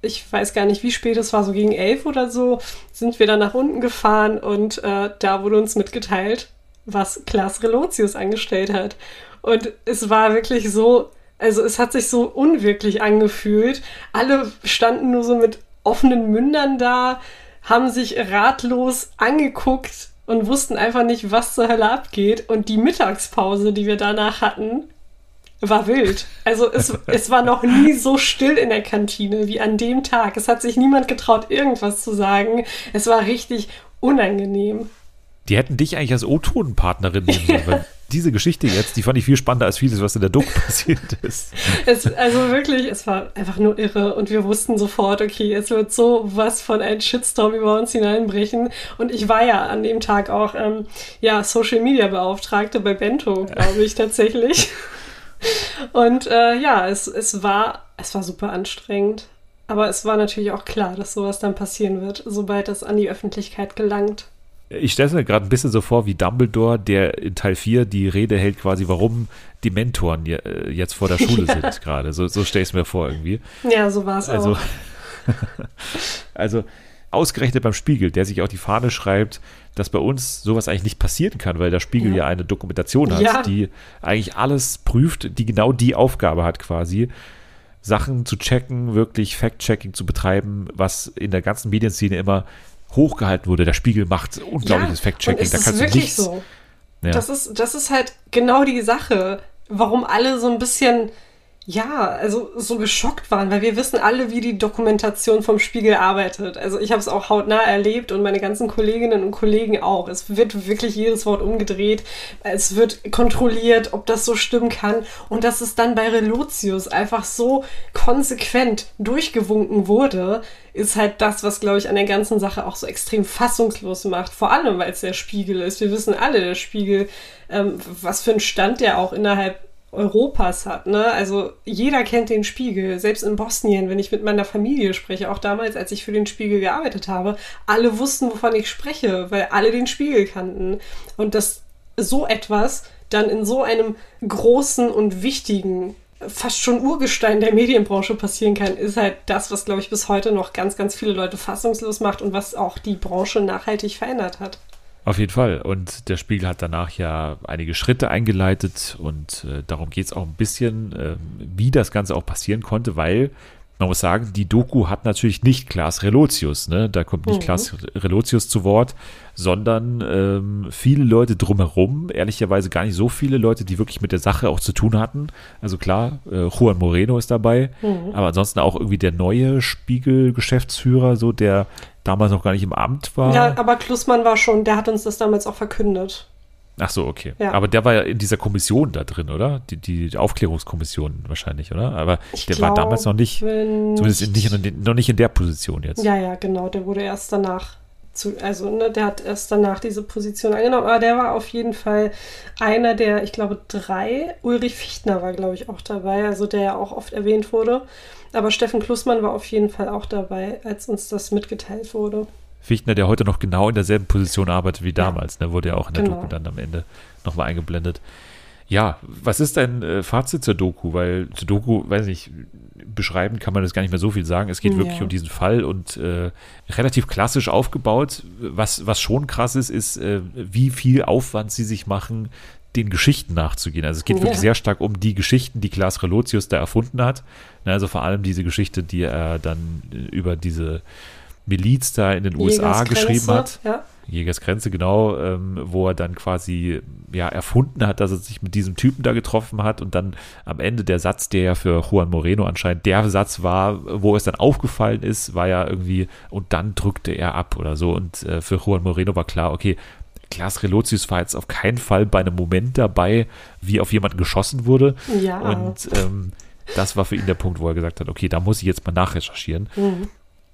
ich weiß gar nicht, wie spät es war, so gegen elf oder so, sind wir dann nach unten gefahren und äh, da wurde uns mitgeteilt, was Klaas Relotius angestellt hat. Und es war wirklich so, also es hat sich so unwirklich angefühlt. Alle standen nur so mit offenen Mündern da, haben sich ratlos angeguckt und wussten einfach nicht, was zur Hölle abgeht. Und die Mittagspause, die wir danach hatten, war wild. Also es, es war noch nie so still in der Kantine wie an dem Tag. Es hat sich niemand getraut, irgendwas zu sagen. Es war richtig unangenehm. Die hätten dich eigentlich als O-Ton-Partnerin nehmen sollen, weil diese Geschichte jetzt, die fand ich viel spannender als vieles, was in der Doku passiert ist. Es, also wirklich, es war einfach nur irre und wir wussten sofort, okay, es wird so was von einem Shitstorm über uns hineinbrechen. Und ich war ja an dem Tag auch ähm, ja, Social Media Beauftragte bei Bento, glaube ich tatsächlich. Und äh, ja, es, es, war, es war super anstrengend. Aber es war natürlich auch klar, dass sowas dann passieren wird, sobald es an die Öffentlichkeit gelangt. Ich stelle es mir gerade ein bisschen so vor wie Dumbledore, der in Teil 4 die Rede hält, quasi, warum die Mentoren äh, jetzt vor der Schule ja. sind gerade. So, so stelle ich es mir vor irgendwie. Ja, so war es also, auch. also ausgerechnet beim Spiegel, der sich auch die Fahne schreibt, dass bei uns sowas eigentlich nicht passieren kann, weil der Spiegel ja, ja eine Dokumentation hat, ja. die eigentlich alles prüft, die genau die Aufgabe hat quasi. Sachen zu checken, wirklich Fact-Checking zu betreiben, was in der ganzen Medienszene immer hochgehalten wurde. Der Spiegel macht unglaubliches ja, Fact-Checking. Da kannst du nichts. So. Ja. Das, ist, das ist halt genau die Sache, warum alle so ein bisschen ja, also so geschockt waren, weil wir wissen alle, wie die Dokumentation vom Spiegel arbeitet. Also ich habe es auch hautnah erlebt und meine ganzen Kolleginnen und Kollegen auch. Es wird wirklich jedes Wort umgedreht. Es wird kontrolliert, ob das so stimmen kann. Und dass es dann bei Relotius einfach so konsequent durchgewunken wurde, ist halt das, was, glaube ich, an der ganzen Sache auch so extrem fassungslos macht. Vor allem, weil es der Spiegel ist. Wir wissen alle, der Spiegel, ähm, was für einen Stand der auch innerhalb Europas hat. Ne? Also jeder kennt den Spiegel, selbst in Bosnien, wenn ich mit meiner Familie spreche, auch damals, als ich für den Spiegel gearbeitet habe, alle wussten, wovon ich spreche, weil alle den Spiegel kannten. Und dass so etwas dann in so einem großen und wichtigen, fast schon Urgestein der Medienbranche passieren kann, ist halt das, was, glaube ich, bis heute noch ganz, ganz viele Leute fassungslos macht und was auch die Branche nachhaltig verändert hat. Auf jeden Fall. Und der Spiegel hat danach ja einige Schritte eingeleitet und äh, darum geht es auch ein bisschen, äh, wie das Ganze auch passieren konnte, weil man muss sagen, die Doku hat natürlich nicht Klaas Relotius, ne? Da kommt nicht mhm. Klaas Relotius zu Wort, sondern ähm, viele Leute drumherum, ehrlicherweise gar nicht so viele Leute, die wirklich mit der Sache auch zu tun hatten. Also klar, äh, Juan Moreno ist dabei, mhm. aber ansonsten auch irgendwie der neue Spiegel-Geschäftsführer, so der damals noch gar nicht im Amt war. Ja, aber Klussmann war schon, der hat uns das damals auch verkündet. Ach so, okay. Ja. Aber der war ja in dieser Kommission da drin, oder? Die, die Aufklärungskommission wahrscheinlich, oder? Aber Ich der war damals noch nicht, zumindest in, nicht, noch nicht in der Position jetzt. Ja, ja, genau. Der wurde erst danach zu, also ne, der hat erst danach diese Position angenommen, aber der war auf jeden Fall einer der, ich glaube, drei. Ulrich Fichtner war, glaube ich, auch dabei, also der ja auch oft erwähnt wurde. Aber Steffen Klussmann war auf jeden Fall auch dabei, als uns das mitgeteilt wurde. Fichtner, der heute noch genau in derselben Position arbeitet wie damals, ne, wurde ja auch in der Genau. Doku dann am Ende nochmal eingeblendet. Ja, was ist dein äh, Fazit zur Doku? Weil zur Doku, weiß nicht, beschreiben kann man das gar nicht mehr so viel sagen. Es geht Ja. wirklich um diesen Fall und äh, relativ klassisch aufgebaut. Was, was schon krass ist, ist, äh, wie viel Aufwand sie sich machen, den Geschichten nachzugehen. Also es geht wirklich Ja. sehr stark um die Geschichten, die Klaas Relotius da erfunden hat. Ne, Also vor allem diese Geschichte, die er dann äh, über diese Miliz da in den USA geschrieben hat. Ja. Jägersgrenze, genau, ähm, wo er dann quasi ja erfunden hat, dass er sich mit diesem Typen da getroffen hat und dann am Ende der Satz, der ja für Juan Moreno anscheinend der Satz war, wo es dann aufgefallen ist, war ja irgendwie und dann drückte er ab oder so und äh, für Juan Moreno war klar, okay, Klaas Relotius war jetzt auf keinen Fall bei einem Moment dabei, wie auf jemanden geschossen wurde Ja. und ähm, das war für ihn der Punkt, wo er gesagt hat, okay, da muss ich jetzt mal nachrecherchieren. Mhm.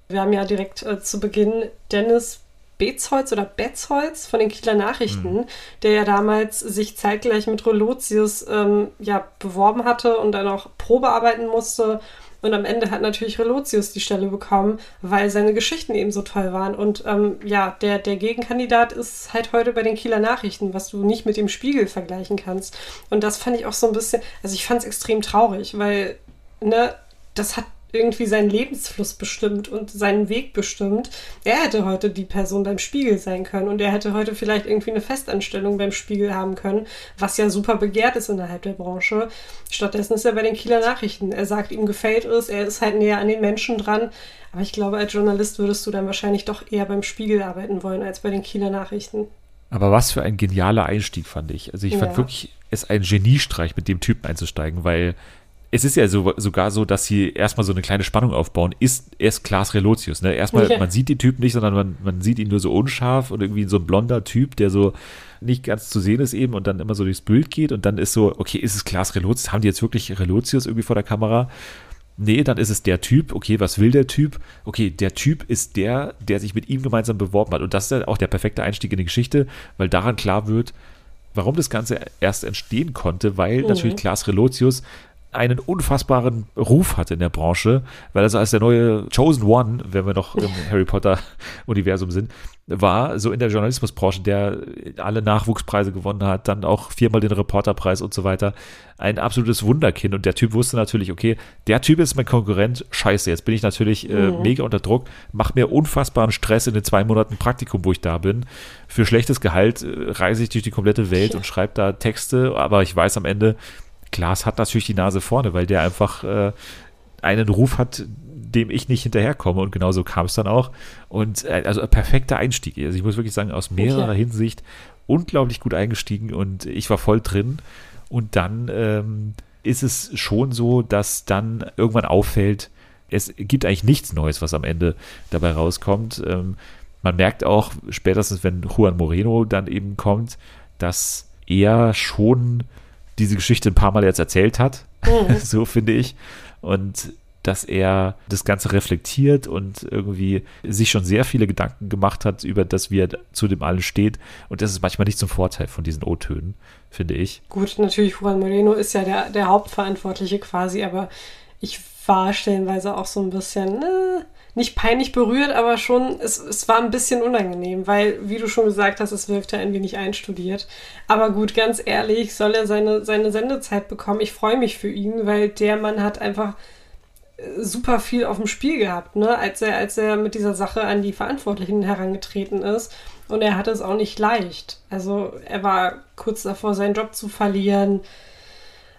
Wir haben ja direkt äh, zu Beginn Dennis Bezholz oder Betzholz von den Kieler Nachrichten, der ja damals sich zeitgleich mit Relotius ähm, ja, beworben hatte und dann auch Probe arbeiten musste. Und am Ende hat natürlich Relotius die Stelle bekommen, weil seine Geschichten eben so toll waren. Und ähm, ja, der, der Gegenkandidat ist halt heute bei den Kieler Nachrichten, was du nicht mit dem Spiegel vergleichen kannst. Und das fand ich auch so ein bisschen, also ich fand es extrem traurig, weil, ne, das hat irgendwie seinen Lebensfluss bestimmt und seinen Weg bestimmt. Er hätte heute die Person beim Spiegel sein können und er hätte heute vielleicht irgendwie eine Festanstellung beim Spiegel haben können, was ja super begehrt ist innerhalb der Branche. Stattdessen ist er bei den Kieler Nachrichten. Er sagt, ihm gefällt es, er ist halt näher an den Menschen dran. Aber ich glaube, als Journalist würdest du dann wahrscheinlich doch eher beim Spiegel arbeiten wollen als bei den Kieler Nachrichten. Aber was für ein genialer Einstieg fand ich. Also ich fand Ja. wirklich es ein Geniestreich, mit dem Typen einzusteigen, weil es ist ja so, sogar so, dass sie erstmal so eine kleine Spannung aufbauen. Ist er ist Klaas Relotius, ne? Erstmal, Ja. man sieht den Typen nicht, sondern man, man sieht ihn nur so unscharf und irgendwie so ein blonder Typ, der so nicht ganz zu sehen ist eben und dann immer so durchs Bild geht und dann ist so, okay, ist es Klaas Relotius? Haben die jetzt wirklich Relotius irgendwie vor der Kamera? Nee, dann ist es der Typ. Okay, was will der Typ? Okay, der Typ ist der, der sich mit ihm gemeinsam beworben hat. Und das ist dann auch der perfekte Einstieg in die Geschichte, weil daran klar wird, warum das Ganze erst entstehen konnte, weil Mhm. natürlich Klaas Relotius einen unfassbaren Ruf hatte in der Branche, weil er so als der neue Chosen One, wenn wir noch im Harry Potter Universum sind, war so in der Journalismusbranche, der alle Nachwuchspreise gewonnen hat, dann auch viermal den Reporterpreis und so weiter. Ein absolutes Wunderkind. Und der Typ wusste natürlich, okay, der Typ ist mein Konkurrent, scheiße, jetzt bin ich natürlich äh, mega unter Druck, mach mir unfassbaren Stress in den zwei Monaten Praktikum, wo ich da bin. Für schlechtes Gehalt äh, reise ich durch die komplette Welt und schreibe da Texte, aber ich weiß am Ende, Klaas hat natürlich die Nase vorne, weil der einfach äh, einen Ruf hat, dem ich nicht hinterherkomme. Und genauso kam es dann auch. Und äh, also ein perfekter Einstieg. Also ich muss wirklich sagen, aus mehrerer Ja. Hinsicht unglaublich gut eingestiegen und ich war voll drin. Und dann ähm, ist es schon so, dass dann irgendwann auffällt, es gibt eigentlich nichts Neues, was am Ende dabei rauskommt. Ähm, man merkt auch, spätestens wenn Juan Moreno dann eben kommt, dass er schon diese Geschichte ein paar Mal jetzt erzählt hat, so finde ich. Und dass er das Ganze reflektiert und irgendwie sich schon sehr viele Gedanken gemacht hat über das, wie er zu dem allen steht. Und das ist manchmal nicht zum Vorteil von diesen O-Tönen, finde ich. Gut, natürlich, Juan Moreno ist ja der, der Hauptverantwortliche quasi, aber ich war stellenweise auch so ein bisschen, äh, nicht peinlich berührt, aber schon, es, es war ein bisschen unangenehm, weil, wie du schon gesagt hast, es wirkte ein wenig einstudiert. Aber gut, ganz ehrlich, soll er seine, seine Sendezeit bekommen. Ich freue mich für ihn, weil der Mann hat einfach äh, super viel auf dem Spiel gehabt, ne? als, er, als er mit dieser Sache an die Verantwortlichen herangetreten ist. Und er hatte es auch nicht leicht. Also er war kurz davor, seinen Job zu verlieren.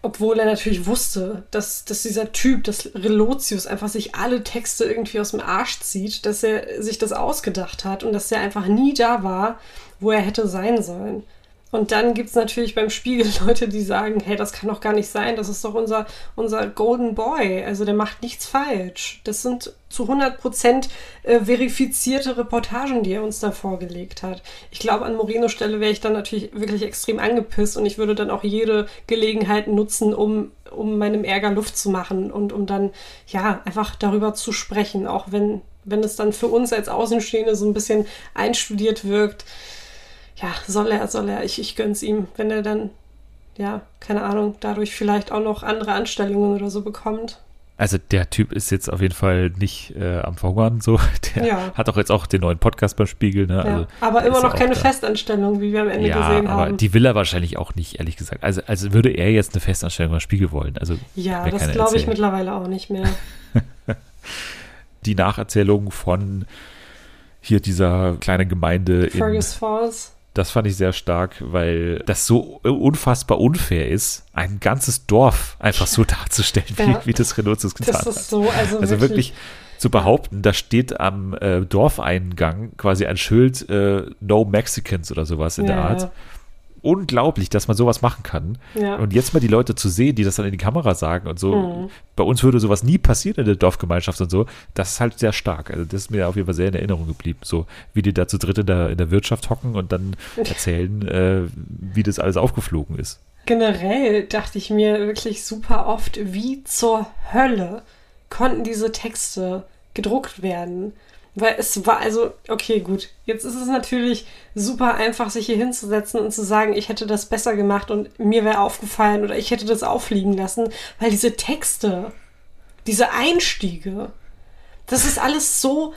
Obwohl er natürlich wusste, dass, dass dieser Typ, dass Relotius einfach sich alle Texte irgendwie aus dem Arsch zieht, dass er sich das ausgedacht hat und dass er einfach nie da war, wo er hätte sein sollen. Und dann gibt es natürlich beim Spiegel Leute, die sagen, hey, das kann doch gar nicht sein, das ist doch unser, unser Golden Boy, also der macht nichts falsch. Das sind zu 100 Prozent äh, verifizierte Reportagen, die er uns da vorgelegt hat. Ich glaube, an Morinos Stelle wäre ich dann natürlich wirklich extrem angepisst und ich würde dann auch jede Gelegenheit nutzen, um, um meinem Ärger Luft zu machen und um dann, ja, einfach darüber zu sprechen, auch wenn, wenn es dann für uns als Außenstehende so ein bisschen einstudiert wirkt ja, soll er, soll er, ich, ich gönn's ihm, wenn er dann, ja, keine Ahnung, dadurch vielleicht auch noch andere Anstellungen oder so bekommt. Also der Typ ist jetzt auf jeden Fall nicht äh, am Verhungern so. Der ja. hat auch jetzt auch den neuen Podcast beim Spiegel. Ne? Ja, also, aber immer noch keine da. Festanstellung, wie wir am Ende ja, gesehen haben. Aber die will er wahrscheinlich auch nicht, ehrlich gesagt. Also, also würde er jetzt eine Festanstellung beim Spiegel wollen. Also, ja, das glaube ich mittlerweile auch nicht mehr. die Nacherzählung von hier dieser kleinen Gemeinde Fergus in Falls. Das fand ich sehr stark, weil das so unfassbar unfair ist, ein ganzes Dorf einfach so darzustellen, ja. wie, wie das Renuncius getan das ist hat. So, also, also wirklich, wirklich zu behaupten, da steht am äh, Dorfeingang quasi ein Schild äh, No Mexicans oder sowas in ja, der Art unglaublich, dass man sowas machen kann. Ja. Und jetzt mal die Leute zu sehen, die das dann in die Kamera sagen und so. Mhm. Bei uns würde sowas nie passieren in der Dorfgemeinschaft und so. Das ist halt sehr stark. Also das ist mir auf jeden Fall sehr in Erinnerung geblieben. So wie die da zu dritt in der, in der Wirtschaft hocken und dann erzählen, äh, wie das alles aufgeflogen ist. Generell dachte ich mir wirklich super oft, wie zur Hölle konnten diese Texte gedruckt werden. Weil es war, also, okay, gut. Jetzt ist es natürlich super einfach, sich hier hinzusetzen und zu sagen, ich hätte das besser gemacht und mir wäre aufgefallen oder ich hätte das auffliegen lassen, weil diese Texte, diese Einstiege, das ist alles so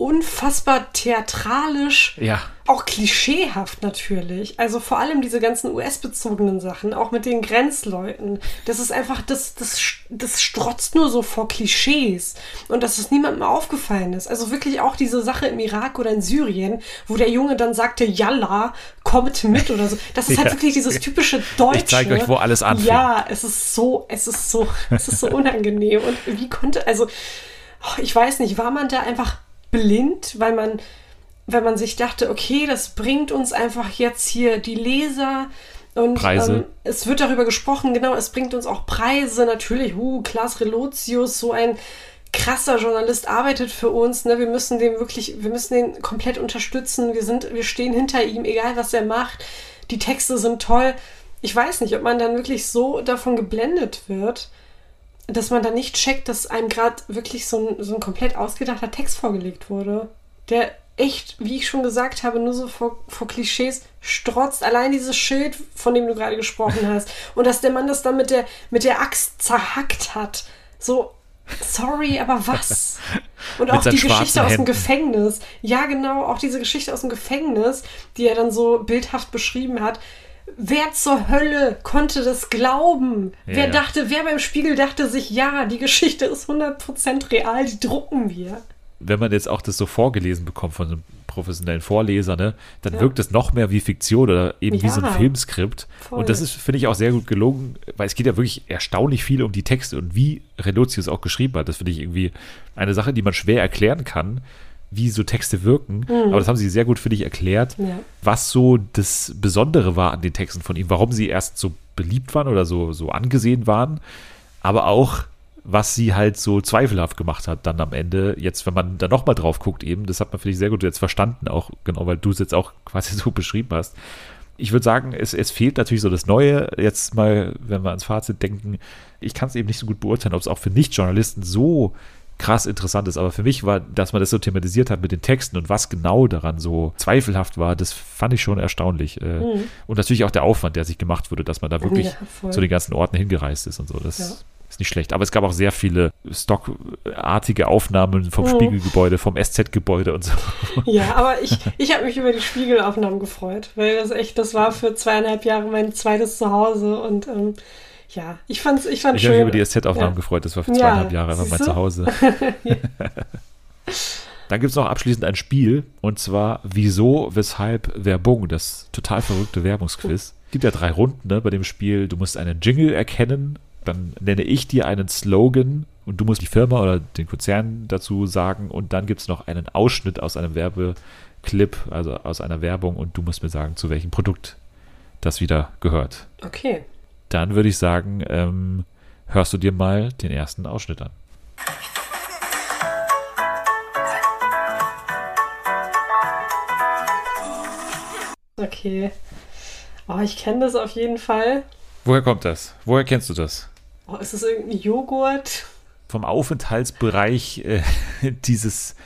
unfassbar theatralisch, ja. auch klischeehaft natürlich. Also vor allem diese ganzen US-bezogenen Sachen, auch mit den Grenzleuten. Das ist einfach, das, das, das strotzt nur so vor Klischees und dass es niemandem aufgefallen ist. Also wirklich auch diese Sache im Irak oder in Syrien, wo der Junge dann sagte, Yalla, kommt mit oder so. Das ist halt wirklich dieses typische Deutsche. Ich zeige euch, wo alles anfängt. Ja, es ist so, es ist so, es ist so unangenehm. Und wie konnte, also, oh, ich weiß nicht, war man da einfach blind, weil man, wenn man sich dachte, okay, das bringt uns einfach jetzt hier die Leser und Preise. Ähm, es wird darüber gesprochen, genau, es bringt uns auch Preise, natürlich, uh, Klaas Relotius, so ein krasser Journalist arbeitet für uns, ne? Wir müssen den wirklich, wir müssen den komplett unterstützen. Wir sind, wir stehen hinter ihm, egal was er macht. Die Texte sind toll. Ich weiß nicht, ob man dann wirklich so davon geblendet wird, dass man da nicht checkt, dass einem gerade wirklich so ein, so ein komplett ausgedachter Text vorgelegt wurde, der echt, wie ich schon gesagt habe, nur so vor, vor Klischees strotzt. Allein dieses Schild, von dem du gerade gesprochen hast. Und dass der Mann das dann mit der, mit der Axt zerhackt hat. So, sorry, aber was? Und auch die Geschichte aus dem Gefängnis. Ja, genau, auch diese Geschichte aus dem Gefängnis, die er dann so bildhaft beschrieben hat. Wer zur Hölle konnte das glauben? Ja. Wer dachte, wer beim Spiegel dachte sich, ja, die Geschichte ist 100% real, die drucken wir. Wenn man jetzt auch das so vorgelesen bekommt von einem professionellen Vorleser, ne, dann ja. wirkt es noch mehr wie Fiktion oder eben ja, wie so ein Filmskript. Voll. Und das ist, finde ich, auch sehr gut gelungen, weil es geht ja wirklich erstaunlich viel um die Texte und wie Relotius auch geschrieben hat. Das finde ich irgendwie eine Sache, die man schwer erklären kann wie so Texte wirken. Mhm. Aber das haben sie sehr gut für dich erklärt, ja. was so das Besondere war an den Texten von ihm, warum sie erst so beliebt waren oder so, so angesehen waren, aber auch, was sie halt so zweifelhaft gemacht hat dann am Ende. Jetzt, wenn man da nochmal drauf guckt, eben, das hat man, finde ich, sehr gut jetzt verstanden, auch genau, weil du es jetzt auch quasi so beschrieben hast. Ich würde sagen, es, es fehlt natürlich so das Neue. Jetzt mal, wenn wir ans Fazit denken, ich kann es eben nicht so gut beurteilen, ob es auch für Nicht-Journalisten so krass interessant ist. Aber für mich war, dass man das so thematisiert hat mit den Texten und was genau daran so zweifelhaft war, das fand ich schon erstaunlich. Äh, mhm. Und natürlich auch der Aufwand, der sich gemacht wurde, dass man da wirklich ja, zu den ganzen Orten hingereist ist und so. Das ja. ist nicht schlecht. Aber es gab auch sehr viele stockartige Aufnahmen vom mhm. Spiegelgebäude, vom SZ-Gebäude und so. Ja, aber ich, ich habe mich über die Spiegelaufnahmen gefreut, weil das echt, das war für zweieinhalb Jahre mein zweites Zuhause und ähm, ja, ich fand's, ich fand ich schön. Ich habe mich über die SZ-Aufnahmen ja. gefreut, das war für zweieinhalb ja, Jahre einfach mein Zuhause. Dann gibt es noch abschließend ein Spiel und zwar Wieso, Weshalb, Werbung, das total verrückte Werbungsquiz. Es gibt ja drei Runden ne, bei dem Spiel. Du musst einen Jingle erkennen, dann nenne ich dir einen Slogan und du musst die Firma oder den Konzern dazu sagen und dann gibt es noch einen Ausschnitt aus einem Werbeclip, also aus einer Werbung und du musst mir sagen, zu welchem Produkt das wieder gehört. Okay. Dann würde ich sagen, ähm, hörst du dir mal den ersten Ausschnitt an. Okay. Oh, ich kenne das auf jeden Fall. Woher kommt das? Woher kennst du das? Oh, ist das irgendein Joghurt? Vom Aufenthaltsbereich äh, dieses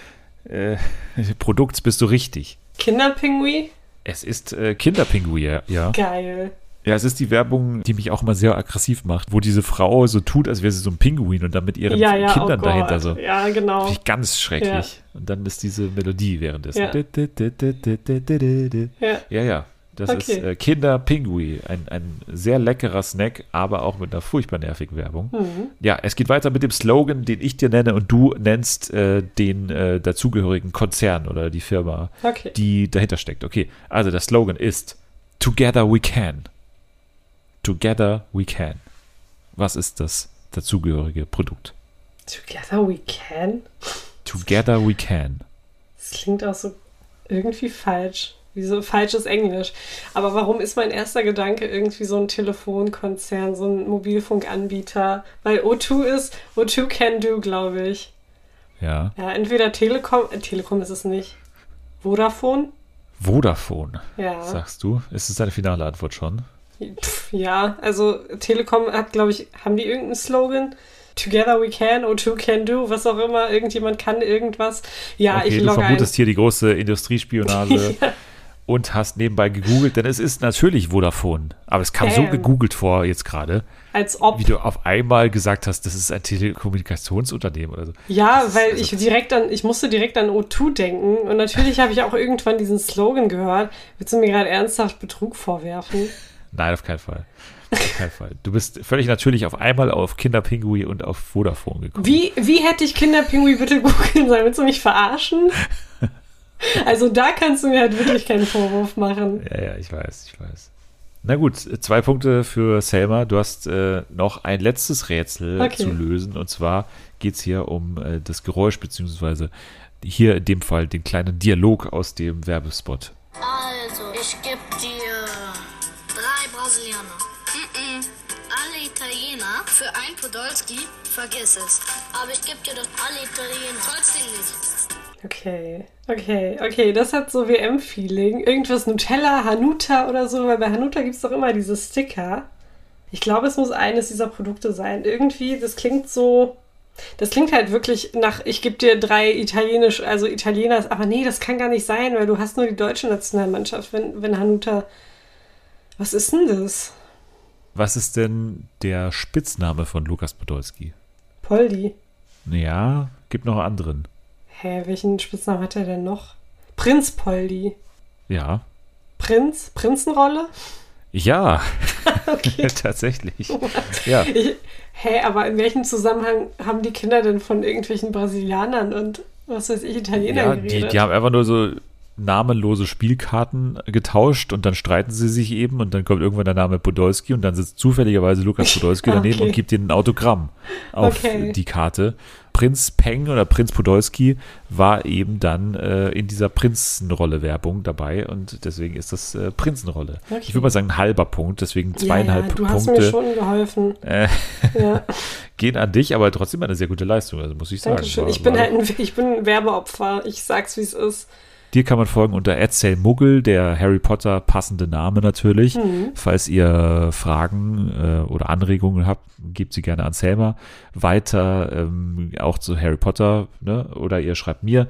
äh, Produkts bist du richtig. Kinderpingui? Es ist äh, Kinderpinguin, ja. Geil. Ja, es ist die Werbung, die mich auch immer sehr aggressiv macht, wo diese Frau so tut, als wäre sie so ein Pinguin und dann mit ihren Ja, ja, Kindern oh dahinter so. Ja, genau. Finde ich ganz schrecklich. Und dann ist diese Melodie währenddessen. Ja. Ja. Ja, ja. Das Okay. ist äh, Kinderpingui. Ein, ein sehr leckerer Snack, aber auch mit einer furchtbar nervigen Werbung. Mhm. Ja, es geht weiter mit dem Slogan, den ich dir nenne und du nennst äh, den äh, dazugehörigen Konzern oder die Firma, Okay. die dahinter steckt. Okay, also der Slogan ist Together we can. Together we can. Was ist das dazugehörige Produkt? Together we can? Together we can. Das klingt auch so irgendwie falsch. Wie so falsches Englisch. Aber warum ist mein erster Gedanke irgendwie so ein Telefonkonzern, so ein Mobilfunkanbieter? Weil O2 ist, O2 can do, glaube ich. Ja. Ja, entweder Telekom, äh, Telekom ist es nicht. Vodafone? Vodafone, Ja. sagst du. Ist es deine finale Antwort schon? Ja, also Telekom hat, glaube ich, haben die irgendeinen Slogan? Together we can, O2 can do, was auch immer, irgendjemand kann irgendwas. Ja, okay, ich du logge ein. vermutest hier die große Industriespionage Ja. und hast nebenbei gegoogelt, denn es ist natürlich Vodafone. Aber es kam so Damn. gegoogelt vor jetzt gerade, Als ob. wie du auf einmal gesagt hast, das ist ein Telekommunikationsunternehmen oder so. Ja, Das ist- weil also- ich direkt an, ich musste direkt an O2 denken und natürlich habe ich auch irgendwann diesen Slogan gehört. Willst du mir gerade ernsthaft Betrug vorwerfen? Nein, auf keinen Fall. Auf keinen Fall. Du bist völlig natürlich auf einmal auf Kinderpingui und auf Vodafone gekommen. Wie, wie hätte ich Kinderpingui bitte googeln sollen? Willst du mich verarschen? Also da kannst du mir halt wirklich keinen Vorwurf machen. Ja, ja, ich weiß, ich weiß. Na gut, zwei Punkte für Selma. Du hast äh, noch ein letztes Rätsel Okay. zu lösen. Und zwar geht es hier um äh, das Geräusch, beziehungsweise hier in dem Fall den kleinen Dialog aus dem Werbespot. Also, ich geb dir Brasilianer. Mm-mm. Alle Italiener für ein Podolski, vergiss es. Aber ich geb dir doch alle Italiener. Trotzdem nicht. Okay, okay, okay, das hat so WM-Feeling. Irgendwas Nutella, Hanuta oder so, weil bei Hanuta gibt es doch immer diese Sticker. Ich glaube, es muss eines dieser Produkte sein. Irgendwie, das klingt so. Das klingt halt wirklich nach, ich gebe dir drei italienisch, also Italieners, aber nee, das kann gar nicht sein, weil du hast nur die deutsche Nationalmannschaft, wenn, wenn Hanuta. Was ist denn das? Was ist denn der Spitzname von Lukas Podolski? Poldi. Ja, gibt noch einen anderen. Hä, welchen Spitznamen hat er denn noch? Prinz Poldi. Ja. Prinz? Prinzenrolle? Ja, Okay. tatsächlich. Ja. Ich, hä, aber in welchem Zusammenhang haben die Kinder denn von irgendwelchen Brasilianern und was weiß ich, Italienern Ja, die, geredet? die haben einfach nur so namenlose Spielkarten getauscht und dann streiten sie sich eben und dann kommt irgendwann der Name Podolski und dann sitzt zufälligerweise Lukas Podolski daneben Okay. und gibt ihnen ein Autogramm auf Okay. die Karte. Prinz Peng oder Prinz Podolski war eben dann äh, in dieser Prinzenrolle-Werbung dabei und deswegen ist das äh, Prinzenrolle. Okay. Ich würde mal sagen, ein halber Punkt, deswegen zweieinhalb ja, ja, du hast mir Punkte schon geholfen. äh, Ja, gehen an dich, aber trotzdem eine sehr gute Leistung, also muss ich sagen. War- Ich bin halt ein, ich bin ein Werbeopfer. Ich sag's, wie es ist. Dir kann man folgen unter Muggel, der Harry Potter passende Name natürlich. Mhm. Falls ihr Fragen äh, oder Anregungen habt, gebt sie gerne an Selma. Weiter ähm, auch zu Harry Potter, ne? oder ihr schreibt mir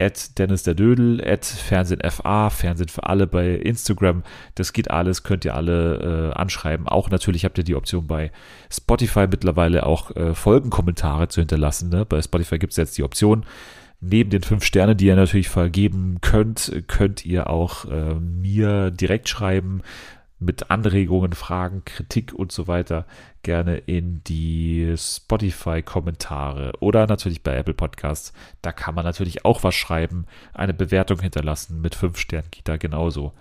at Dennis der Dödel, at Fernsehen FA, Fernsehen für alle bei Instagram. Das geht alles, könnt ihr alle äh, anschreiben. Auch natürlich habt ihr die Option bei Spotify mittlerweile auch äh, Folgenkommentare zu hinterlassen. Ne? Bei Spotify gibt es jetzt die Option, Neben den fünf Sternen, die ihr natürlich vergeben könnt, könnt ihr auch äh, mir direkt schreiben mit Anregungen, Fragen, Kritik und so weiter gerne in die Spotify-Kommentare oder natürlich bei Apple Podcasts. Da kann man natürlich auch was schreiben, eine Bewertung hinterlassen mit fünf Sternen geht da genauso.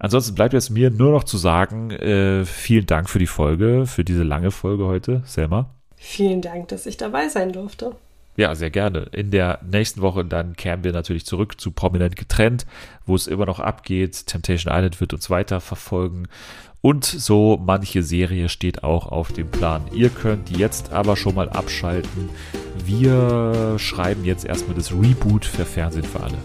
Ansonsten bleibt jetzt mir nur noch zu sagen, äh, vielen Dank für die Folge, für diese lange Folge heute, Selma. Vielen Dank, dass ich dabei sein durfte. Ja, sehr gerne. In der nächsten Woche dann kehren wir natürlich zurück zu Prominent getrennt, wo es immer noch abgeht. Temptation Island wird uns weiter verfolgen. Und so manche Serie steht auch auf dem Plan. Ihr könnt jetzt aber schon mal abschalten. Wir schreiben jetzt erstmal das Reboot für Fernsehen für alle.